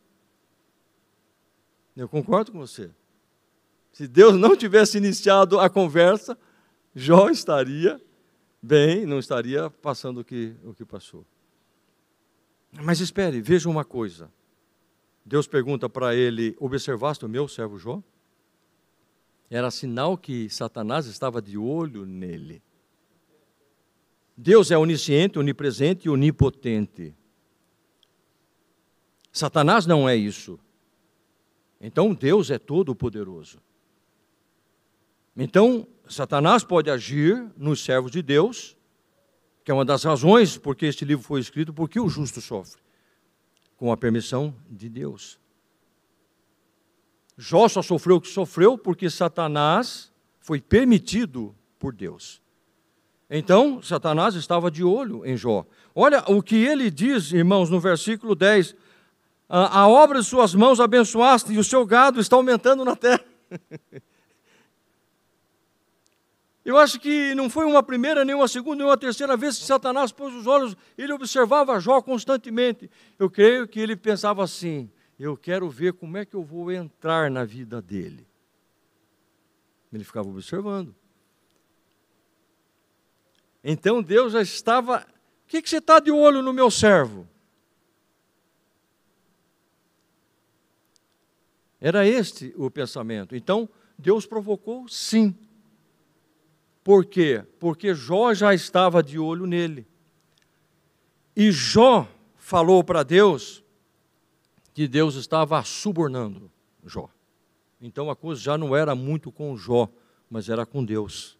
Eu concordo com você. Se Deus não tivesse iniciado a conversa, Jó estaria bem, não estaria passando o que, o que passou. Mas espere, veja uma coisa. Deus pergunta para ele: Observaste o meu servo Jó? Era sinal que Satanás estava de olho nele. Deus é onisciente, onipresente e onipotente. Satanás não é isso. Então Deus é todo-poderoso. Então, Satanás pode agir nos servos de Deus que é uma das razões porque este livro foi escrito, porque o justo sofre, com a permissão de Deus. Jó só sofreu o que sofreu porque Satanás foi permitido por Deus. Então, Satanás estava de olho em Jó. Olha o que ele diz, irmãos, no versículo 10: a, a obra de suas mãos abençoaste e o seu gado está aumentando na terra. [laughs] Eu acho que não foi uma primeira, nem uma segunda, nem uma terceira vez que Satanás pôs os olhos, ele observava Jó constantemente. Eu creio que ele pensava assim: eu quero ver como é que eu vou entrar na vida dele. Ele ficava observando. Então Deus já estava. O que, que você está de olho no meu servo? Era este o pensamento. Então Deus provocou, sim, por quê? Porque Jó já estava de olho nele. E Jó falou para Deus que Deus estava subornando Jó. Então a coisa já não era muito com Jó, mas era com Deus.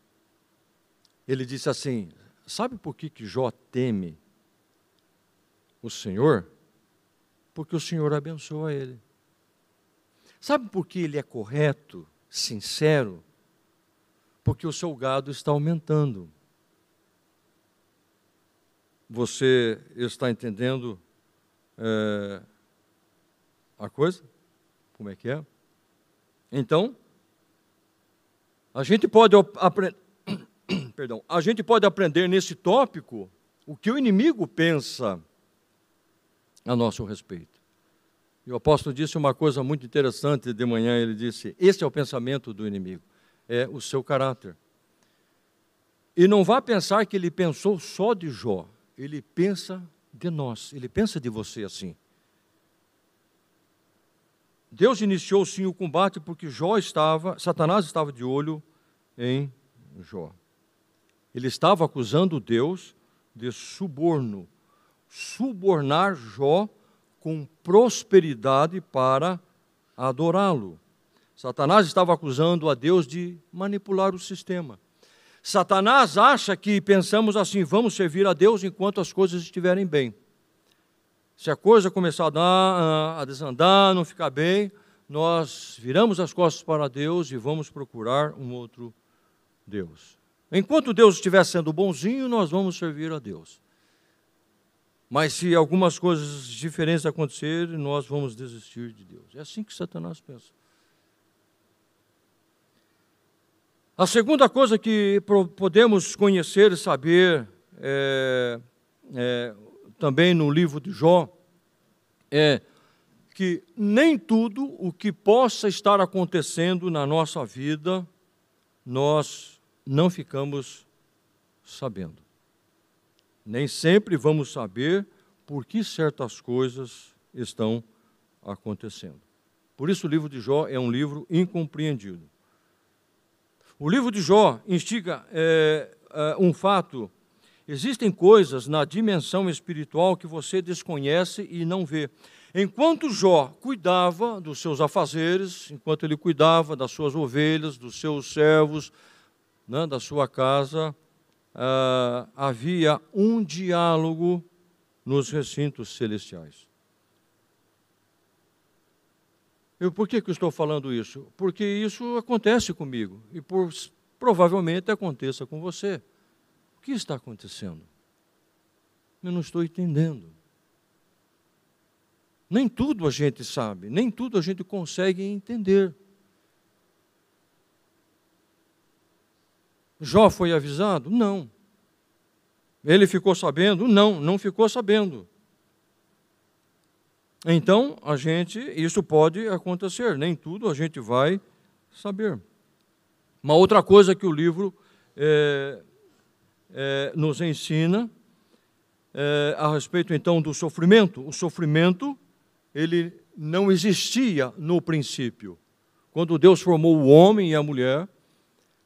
Ele disse assim: Sabe por que, que Jó teme o Senhor? Porque o Senhor abençoa ele. Sabe por que ele é correto, sincero? porque o seu gado está aumentando. Você está entendendo é, a coisa? Como é que é? Então, a gente pode aprender. [coughs] Perdão, a gente pode aprender nesse tópico o que o inimigo pensa a nosso respeito. E o apóstolo disse uma coisa muito interessante de manhã, ele disse: Esse é o pensamento do inimigo é o seu caráter. E não vá pensar que ele pensou só de Jó, ele pensa de nós, ele pensa de você assim. Deus iniciou sim o combate porque Jó estava, Satanás estava de olho em Jó. Ele estava acusando Deus de suborno, subornar Jó com prosperidade para adorá-lo. Satanás estava acusando a Deus de manipular o sistema. Satanás acha que pensamos assim: vamos servir a Deus enquanto as coisas estiverem bem. Se a coisa começar a, dar, a desandar, não ficar bem, nós viramos as costas para Deus e vamos procurar um outro Deus. Enquanto Deus estiver sendo bonzinho, nós vamos servir a Deus. Mas se algumas coisas diferentes acontecerem, nós vamos desistir de Deus. É assim que Satanás pensa. A segunda coisa que podemos conhecer e saber é, é, também no livro de Jó é que nem tudo o que possa estar acontecendo na nossa vida nós não ficamos sabendo. Nem sempre vamos saber por que certas coisas estão acontecendo. Por isso, o livro de Jó é um livro incompreendido. O livro de Jó instiga é, é, um fato Existem coisas na dimensão espiritual que você desconhece e não vê. Enquanto Jó cuidava dos seus afazeres, enquanto ele cuidava das suas ovelhas, dos seus servos, né, da sua casa, ah, havia um diálogo nos recintos celestiais. Por que, que estou falando isso? Porque isso acontece comigo e por, provavelmente aconteça com você que está acontecendo? Eu não estou entendendo. Nem tudo a gente sabe, nem tudo a gente consegue entender. Jó foi avisado? Não. Ele ficou sabendo? Não, não ficou sabendo. Então, a gente, isso pode acontecer, nem tudo a gente vai saber. Uma outra coisa que o livro é, é, nos ensina é, a respeito então do sofrimento. O sofrimento, ele não existia no princípio. Quando Deus formou o homem e a mulher,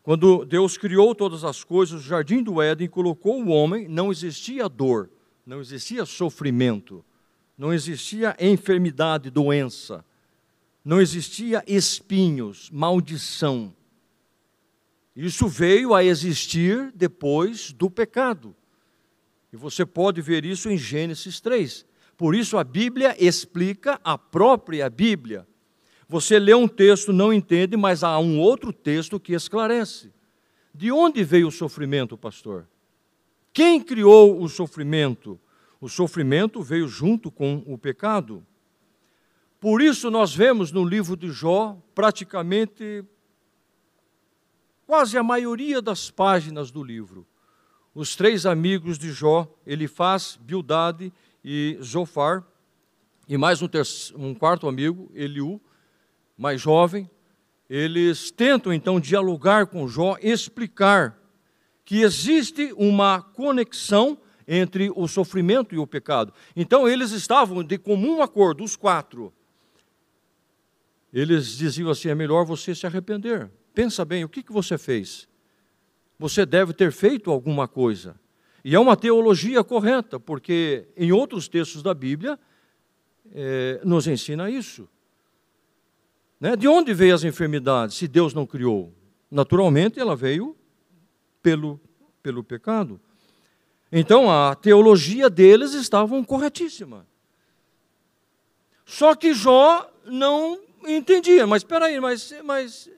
quando Deus criou todas as coisas, o jardim do Éden colocou o homem, não existia dor, não existia sofrimento, não existia enfermidade, doença, não existia espinhos, maldição. Isso veio a existir depois do pecado. E você pode ver isso em Gênesis 3. Por isso a Bíblia explica a própria Bíblia. Você lê um texto, não entende, mas há um outro texto que esclarece. De onde veio o sofrimento, pastor? Quem criou o sofrimento? O sofrimento veio junto com o pecado. Por isso nós vemos no livro de Jó praticamente quase a maioria das páginas do livro. Os três amigos de Jó, Elifaz, Bildade e Zofar, e mais um, um quarto amigo, Eliú, mais jovem, eles tentam então dialogar com Jó, explicar que existe uma conexão entre o sofrimento e o pecado. Então eles estavam de comum acordo, os quatro. Eles diziam assim: é melhor você se arrepender. Pensa bem, o que, que você fez? Você deve ter feito alguma coisa. E é uma teologia correta, porque em outros textos da Bíblia é, nos ensina isso. Né? De onde veio as enfermidades, se Deus não criou? Naturalmente, ela veio pelo, pelo pecado. Então, a teologia deles estava corretíssima. Só que Jó não entendia. Mas espera aí, mas, mas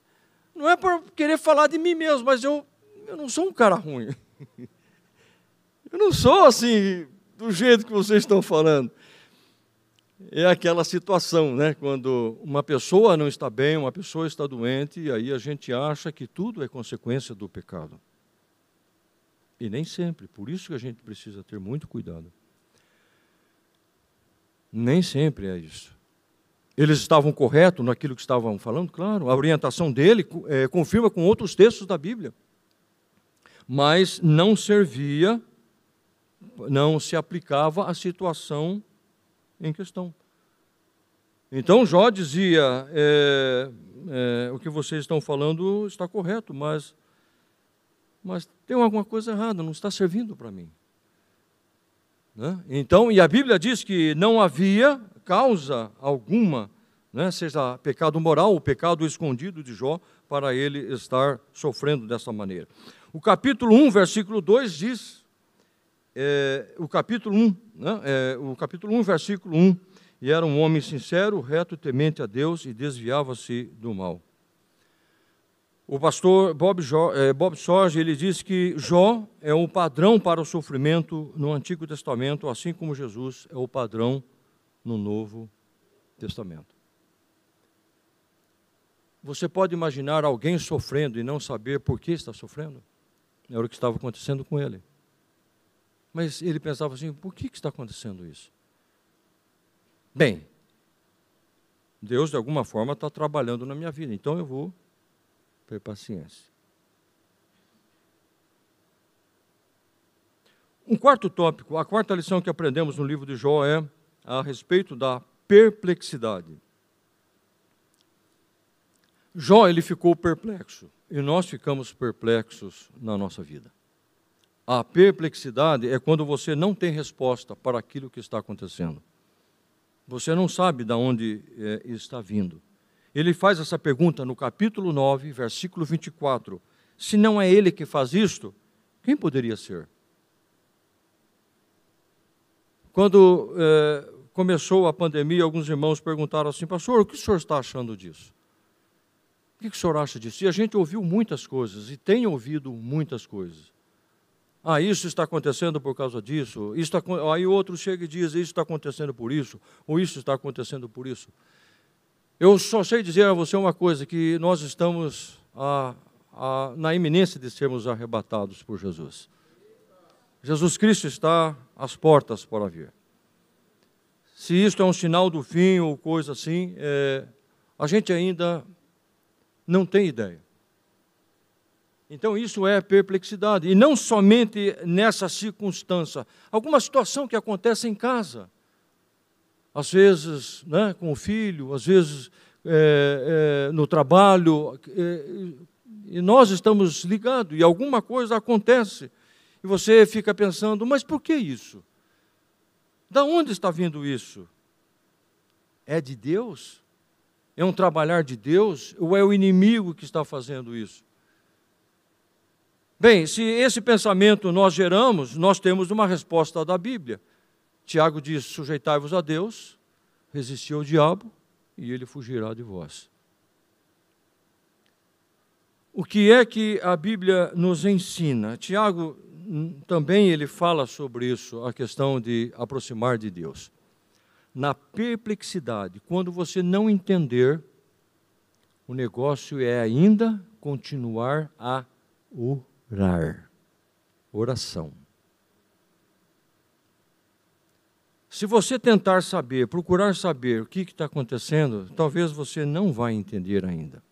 não é por querer falar de mim mesmo, mas eu, eu não sou um cara ruim. [laughs] Eu não sou assim, do jeito que vocês estão falando. É aquela situação, né? Quando uma pessoa não está bem, uma pessoa está doente, e aí a gente acha que tudo é consequência do pecado. E nem sempre. Por isso que a gente precisa ter muito cuidado. Nem sempre é isso. Eles estavam corretos naquilo que estavam falando? Claro, a orientação dele é, confirma com outros textos da Bíblia. Mas não servia, não se aplicava à situação em questão. Então Jó dizia: é, é, o que vocês estão falando está correto, mas, mas tem alguma coisa errada, não está servindo para mim. Né? Então, e a Bíblia diz que não havia causa alguma né, seja pecado moral ou pecado escondido de Jó, para ele estar sofrendo dessa maneira. O capítulo 1, versículo 2 diz, é, o capítulo 1, né, é, o capítulo 1, versículo 1, e era um homem sincero, reto, temente a Deus e desviava-se do mal. O pastor Bob, é, Bob Sorge, ele diz que Jó é o padrão para o sofrimento no Antigo Testamento, assim como Jesus é o padrão no Novo Testamento. Você pode imaginar alguém sofrendo e não saber por que está sofrendo? Era o que estava acontecendo com ele. Mas ele pensava assim: por que, está acontecendo isso? Bem, Deus de alguma forma está trabalhando na minha vida, então eu vou ter paciência. Um quarto tópico, a quarta lição que aprendemos no livro de Jó é a respeito da perplexidade. Jó ele ficou perplexo e nós ficamos perplexos na nossa vida. A perplexidade é quando você não tem resposta para aquilo que está acontecendo. Você não sabe de onde é, está vindo. Ele faz essa pergunta no capítulo 9, versículo 24. Se não é ele que faz isto, quem poderia ser? Quando é, começou a pandemia, alguns irmãos perguntaram assim, pastor, o que o senhor está achando disso? O que o senhor acha disso? E a gente ouviu muitas coisas, e tem ouvido muitas coisas. Ah, isso está acontecendo por causa disso. Isso está, aí outro chega e diz: Isso está acontecendo por isso, ou isso está acontecendo por isso. Eu só sei dizer a você uma coisa: que nós estamos a, a, na iminência de sermos arrebatados por Jesus. Jesus Cristo está às portas para vir. Se isto é um sinal do fim ou coisa assim, é, a gente ainda não tem ideia. Então, isso é perplexidade. E não somente nessa circunstância, alguma situação que acontece em casa. Às vezes né, com o filho, às vezes é, é, no trabalho, é, e nós estamos ligados, e alguma coisa acontece, e você fica pensando, mas por que isso? Da onde está vindo isso? É de Deus? É um trabalhar de Deus ou é o inimigo que está fazendo isso? Bem, se esse pensamento nós geramos, nós temos uma resposta da Bíblia. Tiago diz: sujeitai-vos a Deus, resisti ao diabo e ele fugirá de vós. O que é que a Bíblia nos ensina? Tiago também ele fala sobre isso, a questão de aproximar de Deus na perplexidade, quando você não entender, o negócio é ainda continuar a orar. Oração. Se você tentar saber, procurar saber o que está acontecendo, talvez você não vai entender ainda.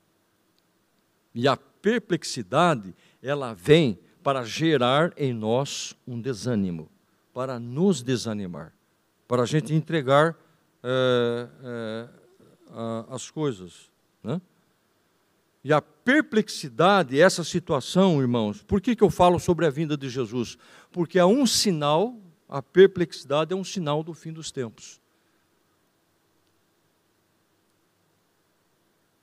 E a perplexidade, ela vem para gerar em nós um desânimo, para nos desanimar para a gente entregar é, é, a, as coisas. Né? E a perplexidade, essa situação, irmãos, por que, que eu falo sobre a vinda de Jesus? Porque há um sinal, a perplexidade é um sinal do fim dos tempos.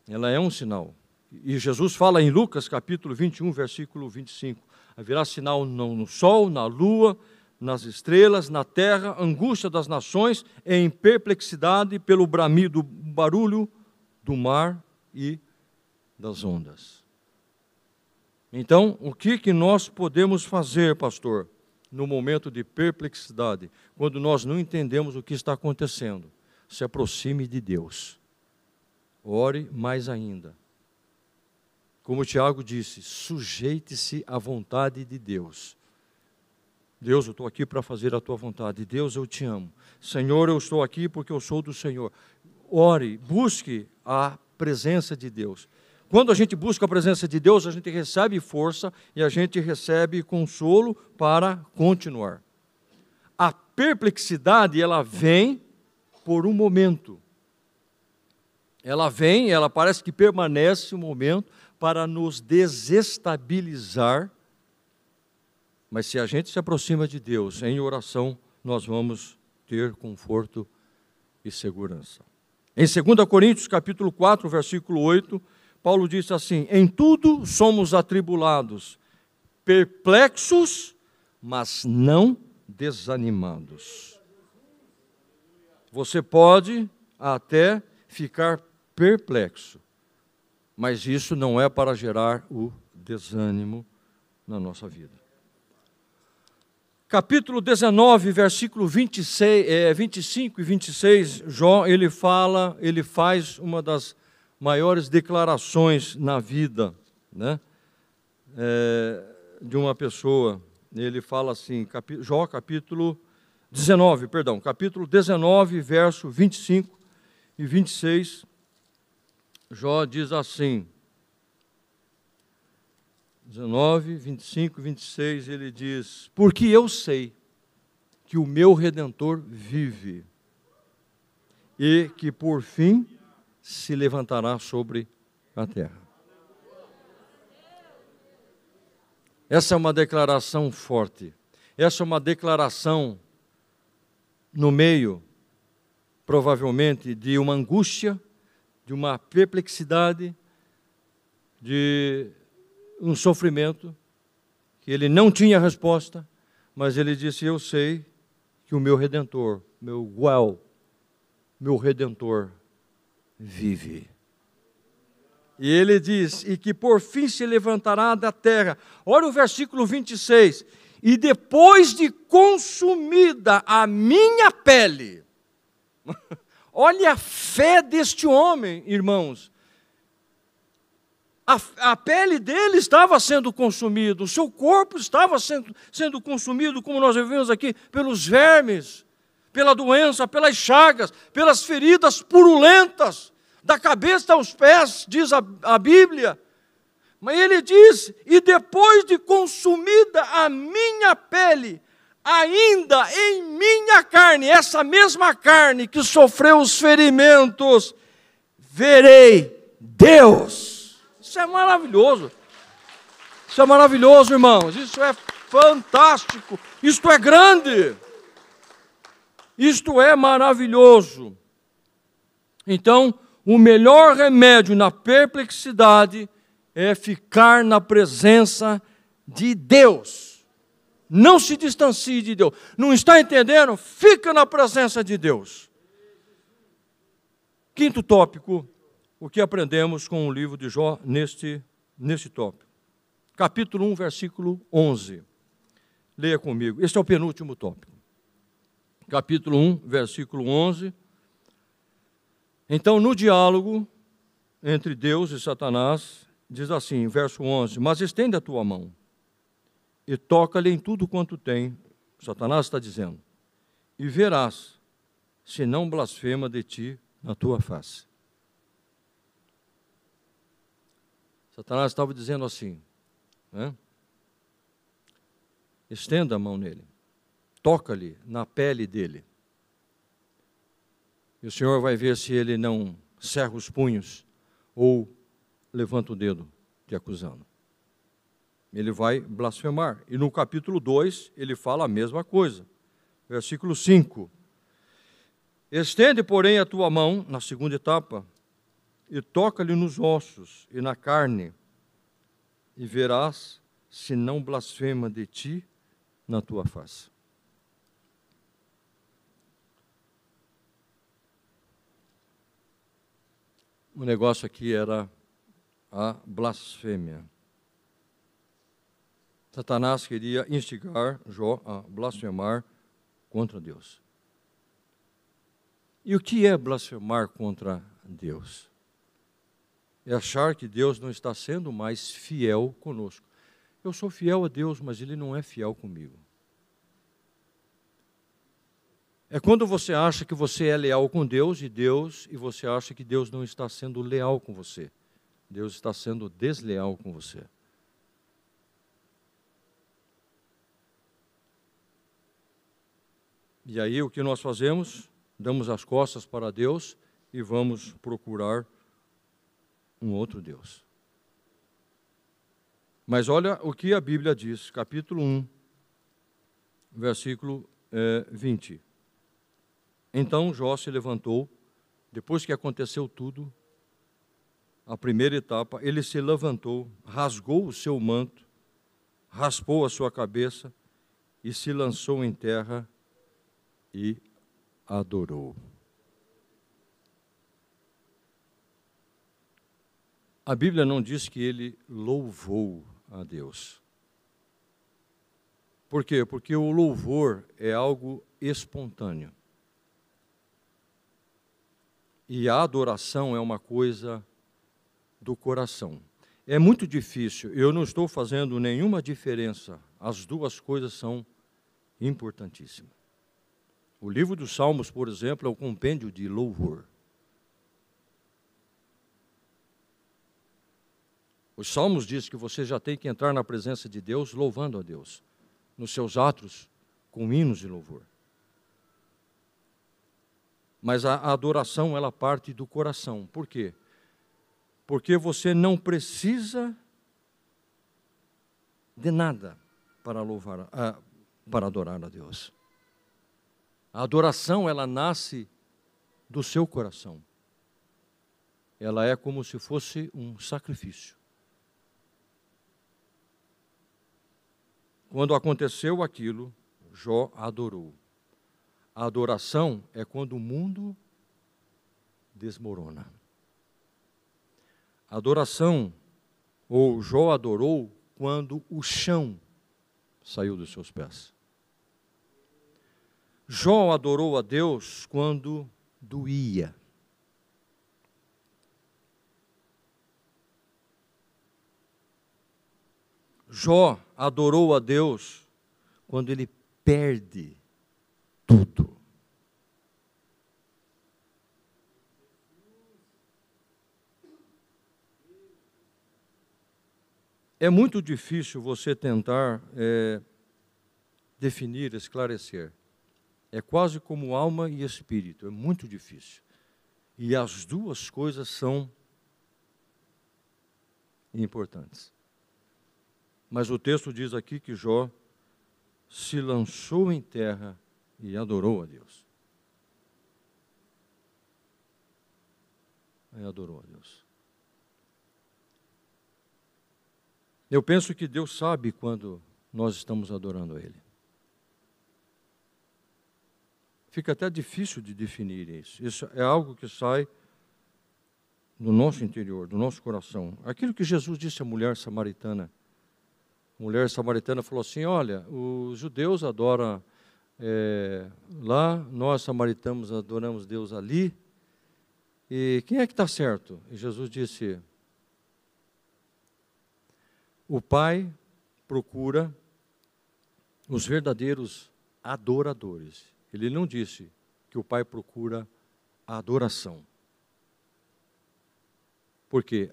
Ela é um sinal. E Jesus fala em Lucas capítulo 21, versículo 25: haverá sinal no sol, na lua nas estrelas, na terra, angústia das nações, em perplexidade pelo bramido barulho do mar e das ondas. Então, o que, que nós podemos fazer, pastor, no momento de perplexidade, quando nós não entendemos o que está acontecendo? Se aproxime de Deus. Ore mais ainda. Como Tiago disse, sujeite-se à vontade de Deus Deus, eu estou aqui para fazer a tua vontade. Deus, eu te amo. Senhor, eu estou aqui porque eu sou do Senhor. Ore, busque a presença de Deus. Quando a gente busca a presença de Deus, a gente recebe força e a gente recebe consolo para continuar. A perplexidade, ela vem por um momento. Ela vem, ela parece que permanece um momento para nos desestabilizar mas se a gente se aproxima de Deus em oração, nós vamos ter conforto e segurança. Em 2 Coríntios, capítulo 4, versículo 8, Paulo disse assim: Em tudo somos atribulados, perplexos, mas não desanimados. Você pode até ficar perplexo, mas isso não é para gerar o desânimo na nossa vida. Capítulo 19, versículo 26, é, 25 e 26, Jó, ele fala, ele faz uma das maiores declarações na vida, né? É, de uma pessoa. Ele fala assim, capi, Jó, capítulo 19, perdão, capítulo 19, verso 25 e 26, Jó diz assim, 19, 25 e 26, ele diz: Porque eu sei que o meu redentor vive e que por fim se levantará sobre a terra. Essa é uma declaração forte. Essa é uma declaração no meio, provavelmente, de uma angústia, de uma perplexidade, de um sofrimento, que ele não tinha resposta, mas ele disse: Eu sei que o meu redentor, meu well, meu redentor, vive. E ele diz: E que por fim se levantará da terra. Olha o versículo 26. E depois de consumida a minha pele. [laughs] Olha a fé deste homem, irmãos. A, a, pele dele estava sendo consumida, o seu corpo estava sendo, sendo consumido, como nós vemos aqui, pelos vermes, pela doença, pelas chagas, pelas feridas purulentas da cabeça aos pés, diz a, a Bíblia. Mas ele diz: e depois de consumida a minha pele, ainda em minha carne, essa mesma carne que sofreu os ferimentos, verei Deus. Isso é maravilhoso. Isso é maravilhoso, irmãos. Isso é fantástico. Isto é grande. Isto é maravilhoso. Então, o melhor remédio na perplexidade é ficar na presença de Deus. Não se distancie de Deus. Não está entendendo? Fica na presença de Deus. Quinto tópico, o que aprendemos com o livro de Jó neste, neste tópico. Capítulo 1, versículo 11. Leia comigo. Este é o penúltimo tópico. Capítulo 1, versículo 11 então, no diálogo entre Deus e Satanás, diz assim, verso 11: Mas estende a tua mão e toca-lhe em tudo quanto tem. Satanás está dizendo, e verás se não blasfema de ti na tua face. Satanás estava dizendo assim: né? estenda a mão nele, toca-lhe na pele dele. E o Senhor vai ver se ele não cerra os punhos ou levanta o dedo te acusando. Ele vai blasfemar. E no capítulo 2, ele fala a mesma coisa. Versículo 5. Estende, porém, a tua mão, na segunda etapa, e toca-lhe nos ossos e na carne, e verás se não blasfema de ti na tua face. o negócio aqui era a blasfêmia. Satanás queria instigar Jó a blasfemar contra Deus. E o que é blasfemar contra Deus? É achar que Deus não está sendo mais fiel conosco. Eu sou fiel a Deus, mas Ele não é fiel comigo. É quando você acha que você é leal com Deus e Deus e você acha que Deus não está sendo leal com você. Deus está sendo desleal com você. E aí o que nós fazemos? Damos as costas para Deus e vamos procurar um outro Deus. Mas olha o que a Bíblia diz, capítulo 1, versículo é, eh, 20. Então Jó se levantou depois que aconteceu tudo, a primeira etapa, ele se levantou, rasgou o seu manto, raspou a sua cabeça e se lançou em terra e adorou. A Bíblia não diz que ele louvou a Deus. Por quê? Porque o louvor é algo espontâneo. E a adoração é uma coisa do coração. É muito difícil, eu não estou fazendo nenhuma diferença, as duas coisas são importantíssimas. O livro dos Salmos, por exemplo, é um compêndio de louvor. Os Salmos diz que você já tem que entrar na presença de Deus louvando a Deus, nos seus atos com hinos de louvor. Mas a adoração ela parte do coração. Por quê? Porque você não precisa de nada para louvar, para adorar a Deus. A adoração ela nasce do seu coração. Ela é como se fosse um sacrifício. Quando aconteceu aquilo, Jó adorou. A adoração é quando o mundo desmorona. A adoração, ou Jó adorou, quando o chão saiu dos seus pés. Jó adorou a Deus quando doía. Jó adorou a Deus quando ele perde tudo. É muito difícil você tentar é, definir, esclarecer. É quase como alma e espírito, é muito difícil. E as duas coisas são importantes. Mas o texto diz aqui que Jó se lançou em terra e adorou a Deus. E adorou a Deus. Eu penso que Deus sabe quando nós estamos adorando a Ele. Fica até difícil de definir isso. Isso é algo que sai do nosso interior, do nosso coração. Aquilo que Jesus disse à mulher samaritana mulher samaritana falou assim: Olha, os judeus adoram é, lá, nós samaritanos adoramos Deus ali. E quem é que está certo? E Jesus disse: O Pai procura os verdadeiros adoradores. Ele não disse que o Pai procura a adoração. Porque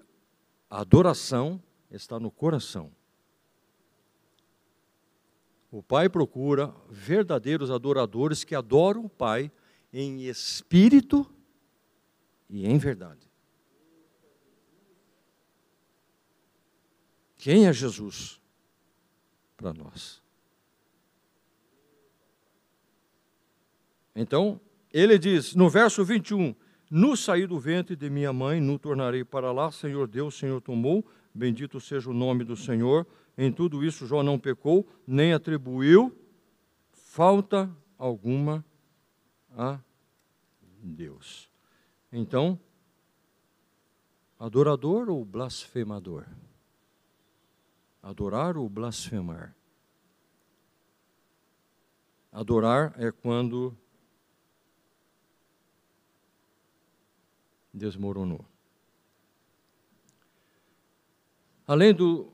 a adoração está no coração. O Pai procura verdadeiros adoradores que adoram o Pai em espírito e em verdade. Quem é Jesus para nós? Então, ele diz no verso 21: No saí do ventre de minha mãe, no tornarei para lá, Senhor Deus, Senhor tomou, bendito seja o nome do Senhor em tudo isso, Jó não pecou, nem atribuiu falta alguma a Deus. Então, adorador ou blasfemador? Adorar ou blasfemar? Adorar é quando desmoronou. Além do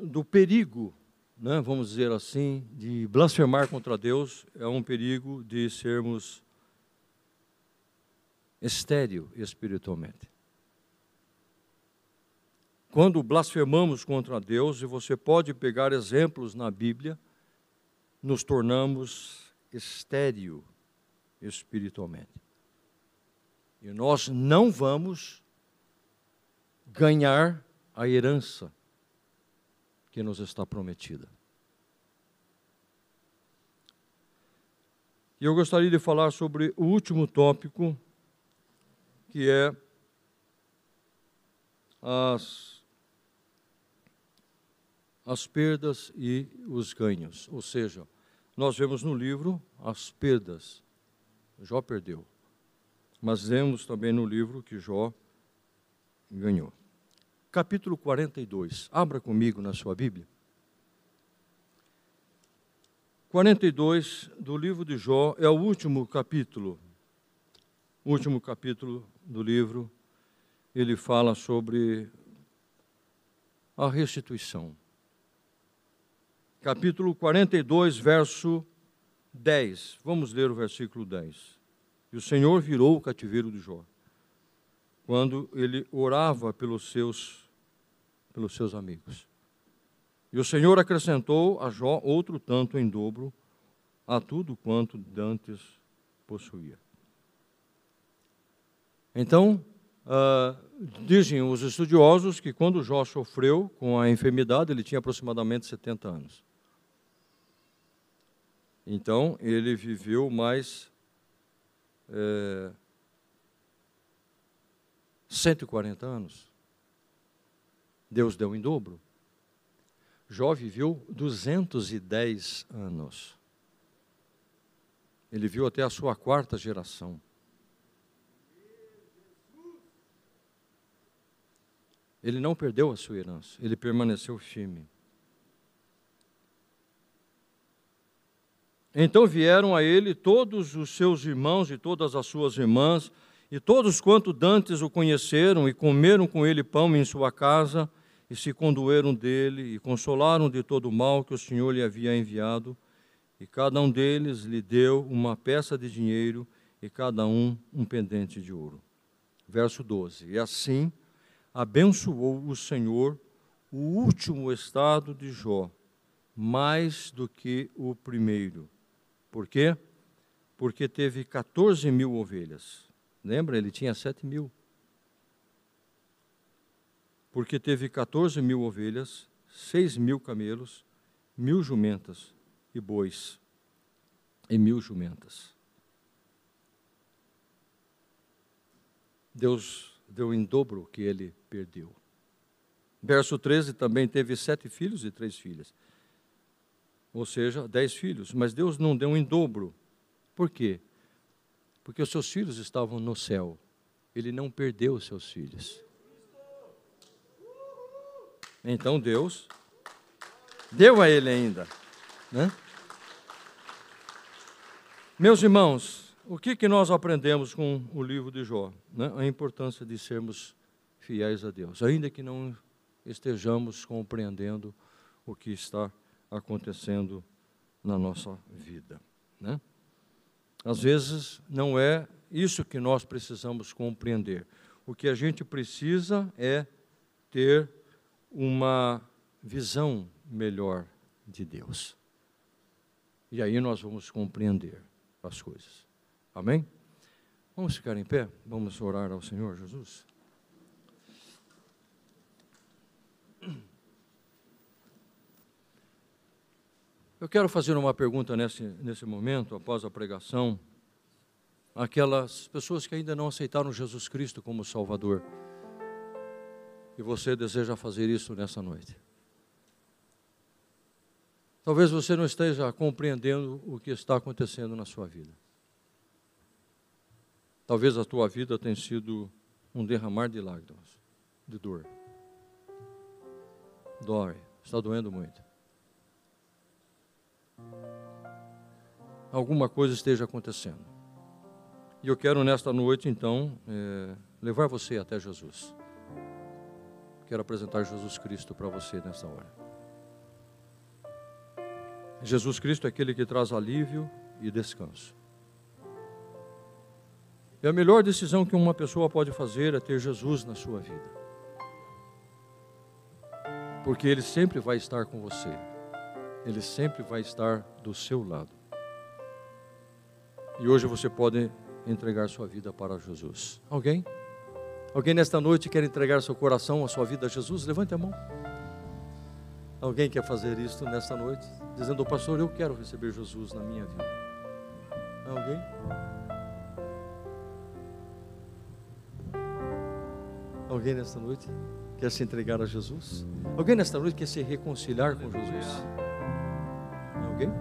do perigo, né, vamos dizer assim, de blasfemar contra Deus, é um perigo de sermos estéril espiritualmente. Quando blasfemamos contra Deus, e você pode pegar exemplos na Bíblia, nos tornamos estéril espiritualmente. E nós não vamos ganhar a herança que nos está prometida. E eu gostaria de falar sobre o último tópico que é as, as perdas e os ganhos. Ou seja, nós vemos no livro as perdas. Jó perdeu. Mas vemos também no livro que Jó ganhou. Capítulo 42. Abra comigo na sua Bíblia. 42 do livro de Jó é o último capítulo. último capítulo do livro. Ele fala sobre a restituição. Capítulo 42, verso 10. Vamos ler o versículo 10. E o Senhor virou o cativeiro de Jó quando ele orava pelos seus, pelos seus amigos. E o Senhor acrescentou a Jó outro tanto em dobro a tudo quanto dantes possuía. Então, uh, dizem os estudiosos que quando Jó sofreu com a enfermidade, ele tinha aproximadamente 70 anos. Então, ele viveu mais. É, 140 anos. Deus deu em dobro. Jó viveu 210 anos. Ele viu até a sua quarta geração. Ele não perdeu a sua herança, ele permaneceu firme. Então vieram a ele todos os seus irmãos e todas as suas irmãs, e todos quanto dantes o conheceram e comeram com ele pão em sua casa, e se condoeram dele, e consolaram de todo o mal que o Senhor lhe havia enviado, e cada um deles lhe deu uma peça de dinheiro, e cada um um pendente de ouro. Verso 12: E assim abençoou o Senhor o último estado de Jó, mais do que o primeiro. Por quê? Porque teve 14 mil ovelhas Lembra? Ele tinha sete mil. Porque teve 14 mil ovelhas, seis mil camelos, mil jumentas e bois, e mil jumentas. Deus deu em dobro o que ele perdeu. Verso 13: também teve sete filhos e três filhas. Ou seja, dez filhos. Mas Deus não deu em dobro. Por quê? porque os seus filhos estavam no céu. Ele não perdeu os seus filhos. Então Deus deu a ele ainda. Né? Meus irmãos, o que, que nós aprendemos com o livro de Jó? Né? A importância de sermos fiéis a Deus, ainda que não estejamos compreendendo o que está acontecendo na nossa vida. Né? Às vezes não é isso que nós precisamos compreender. O que a gente precisa é ter uma visão melhor de Deus. E aí nós vamos compreender as coisas. Amém? Vamos ficar em pé? Vamos orar ao Senhor Jesus? Eu quero fazer uma pergunta nesse, nesse momento, após a pregação, aquelas pessoas que ainda não aceitaram Jesus Cristo como Salvador. E você deseja fazer isso nessa noite. Talvez você não esteja compreendendo o que está acontecendo na sua vida. Talvez a tua vida tenha sido um derramar de lágrimas, de dor. Dói, está doendo muito. Alguma coisa esteja acontecendo. E eu quero nesta noite, então, é, levar você até Jesus. Quero apresentar Jesus Cristo para você nesta hora. Jesus Cristo é aquele que traz alívio e descanso. E a melhor decisão que uma pessoa pode fazer é ter Jesus na sua vida. Porque Ele sempre vai estar com você. Ele sempre vai estar do seu lado. E hoje você pode entregar sua vida para Jesus. Alguém? Alguém nesta noite quer entregar seu coração, a sua vida a Jesus? Levante a mão. Alguém quer fazer isso nesta noite? Dizendo, pastor, eu quero receber Jesus na minha vida. Alguém? Alguém nesta noite quer se entregar a Jesus? Alguém nesta noite quer se reconciliar com Jesus? Alguém?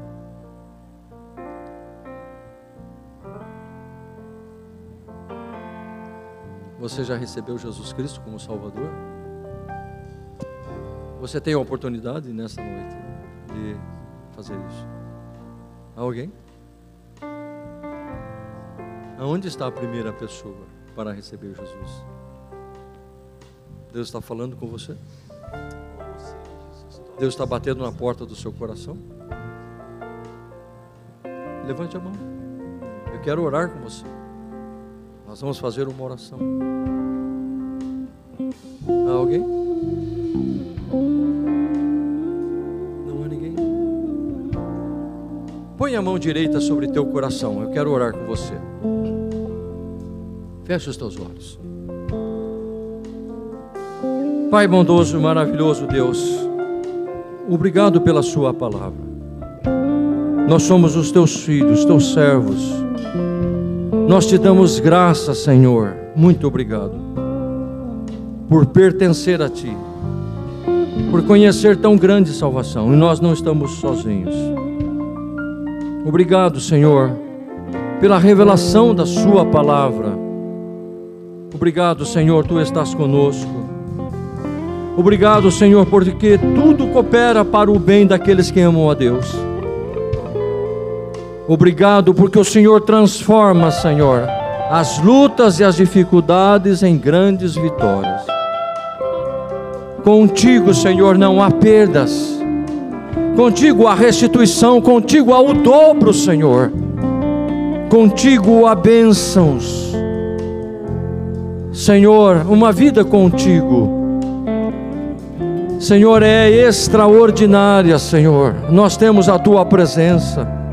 Você já recebeu Jesus Cristo como Salvador? Você tem a oportunidade nessa noite de fazer isso. Alguém? Aonde está a primeira pessoa para receber Jesus? Deus está falando com você? Deus está batendo na porta do seu coração? Levante a mão. Eu quero orar com você. Nós vamos fazer uma oração. Há alguém? Não há ninguém. Põe a mão direita sobre teu coração. Eu quero orar com você. Feche os teus olhos. Pai bondoso maravilhoso Deus, obrigado pela Sua palavra. Nós somos os teus filhos, teus servos nós te damos graça, Senhor. Muito obrigado por pertencer a Ti, por conhecer tão grande salvação, e nós não estamos sozinhos. Obrigado, Senhor, pela revelação da Sua palavra. Obrigado, Senhor, Tu estás conosco. Obrigado, Senhor, porque tudo coopera para o bem daqueles que amam a Deus. Obrigado porque o Senhor transforma, Senhor, as lutas e as dificuldades em grandes vitórias. Contigo, Senhor, não há perdas. Contigo há restituição, contigo há o dobro, Senhor. Contigo há bênçãos. Senhor, uma vida contigo. Senhor, é extraordinária, Senhor. Nós temos a tua presença.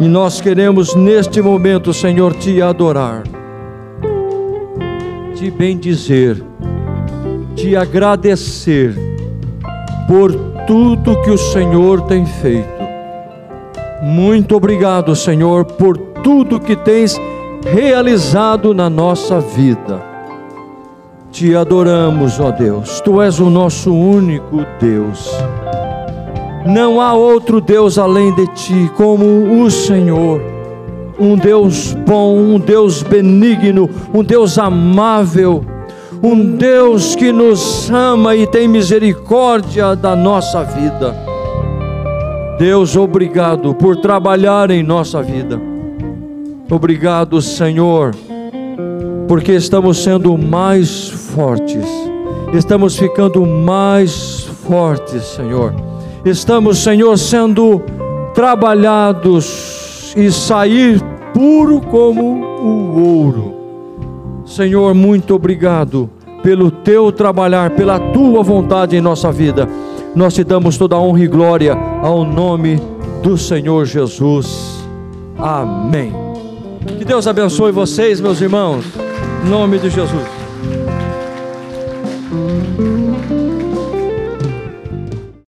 E nós queremos neste momento, Senhor, te adorar, te bendizer, te agradecer por tudo que o Senhor tem feito. Muito obrigado, Senhor, por tudo que tens realizado na nossa vida. Te adoramos, ó Deus, tu és o nosso único Deus. Não há outro Deus além de ti, como o Senhor. Um Deus bom, um Deus benigno, um Deus amável, um Deus que nos ama e tem misericórdia da nossa vida. Deus, obrigado por trabalhar em nossa vida. Obrigado, Senhor, porque estamos sendo mais fortes, estamos ficando mais fortes, Senhor estamos, Senhor, sendo trabalhados e sair puro como o ouro. Senhor, muito obrigado pelo teu trabalhar, pela tua vontade em nossa vida. Nós te damos toda a honra e glória ao nome do Senhor Jesus. Amém. Que Deus abençoe vocês, meus irmãos, em nome de Jesus.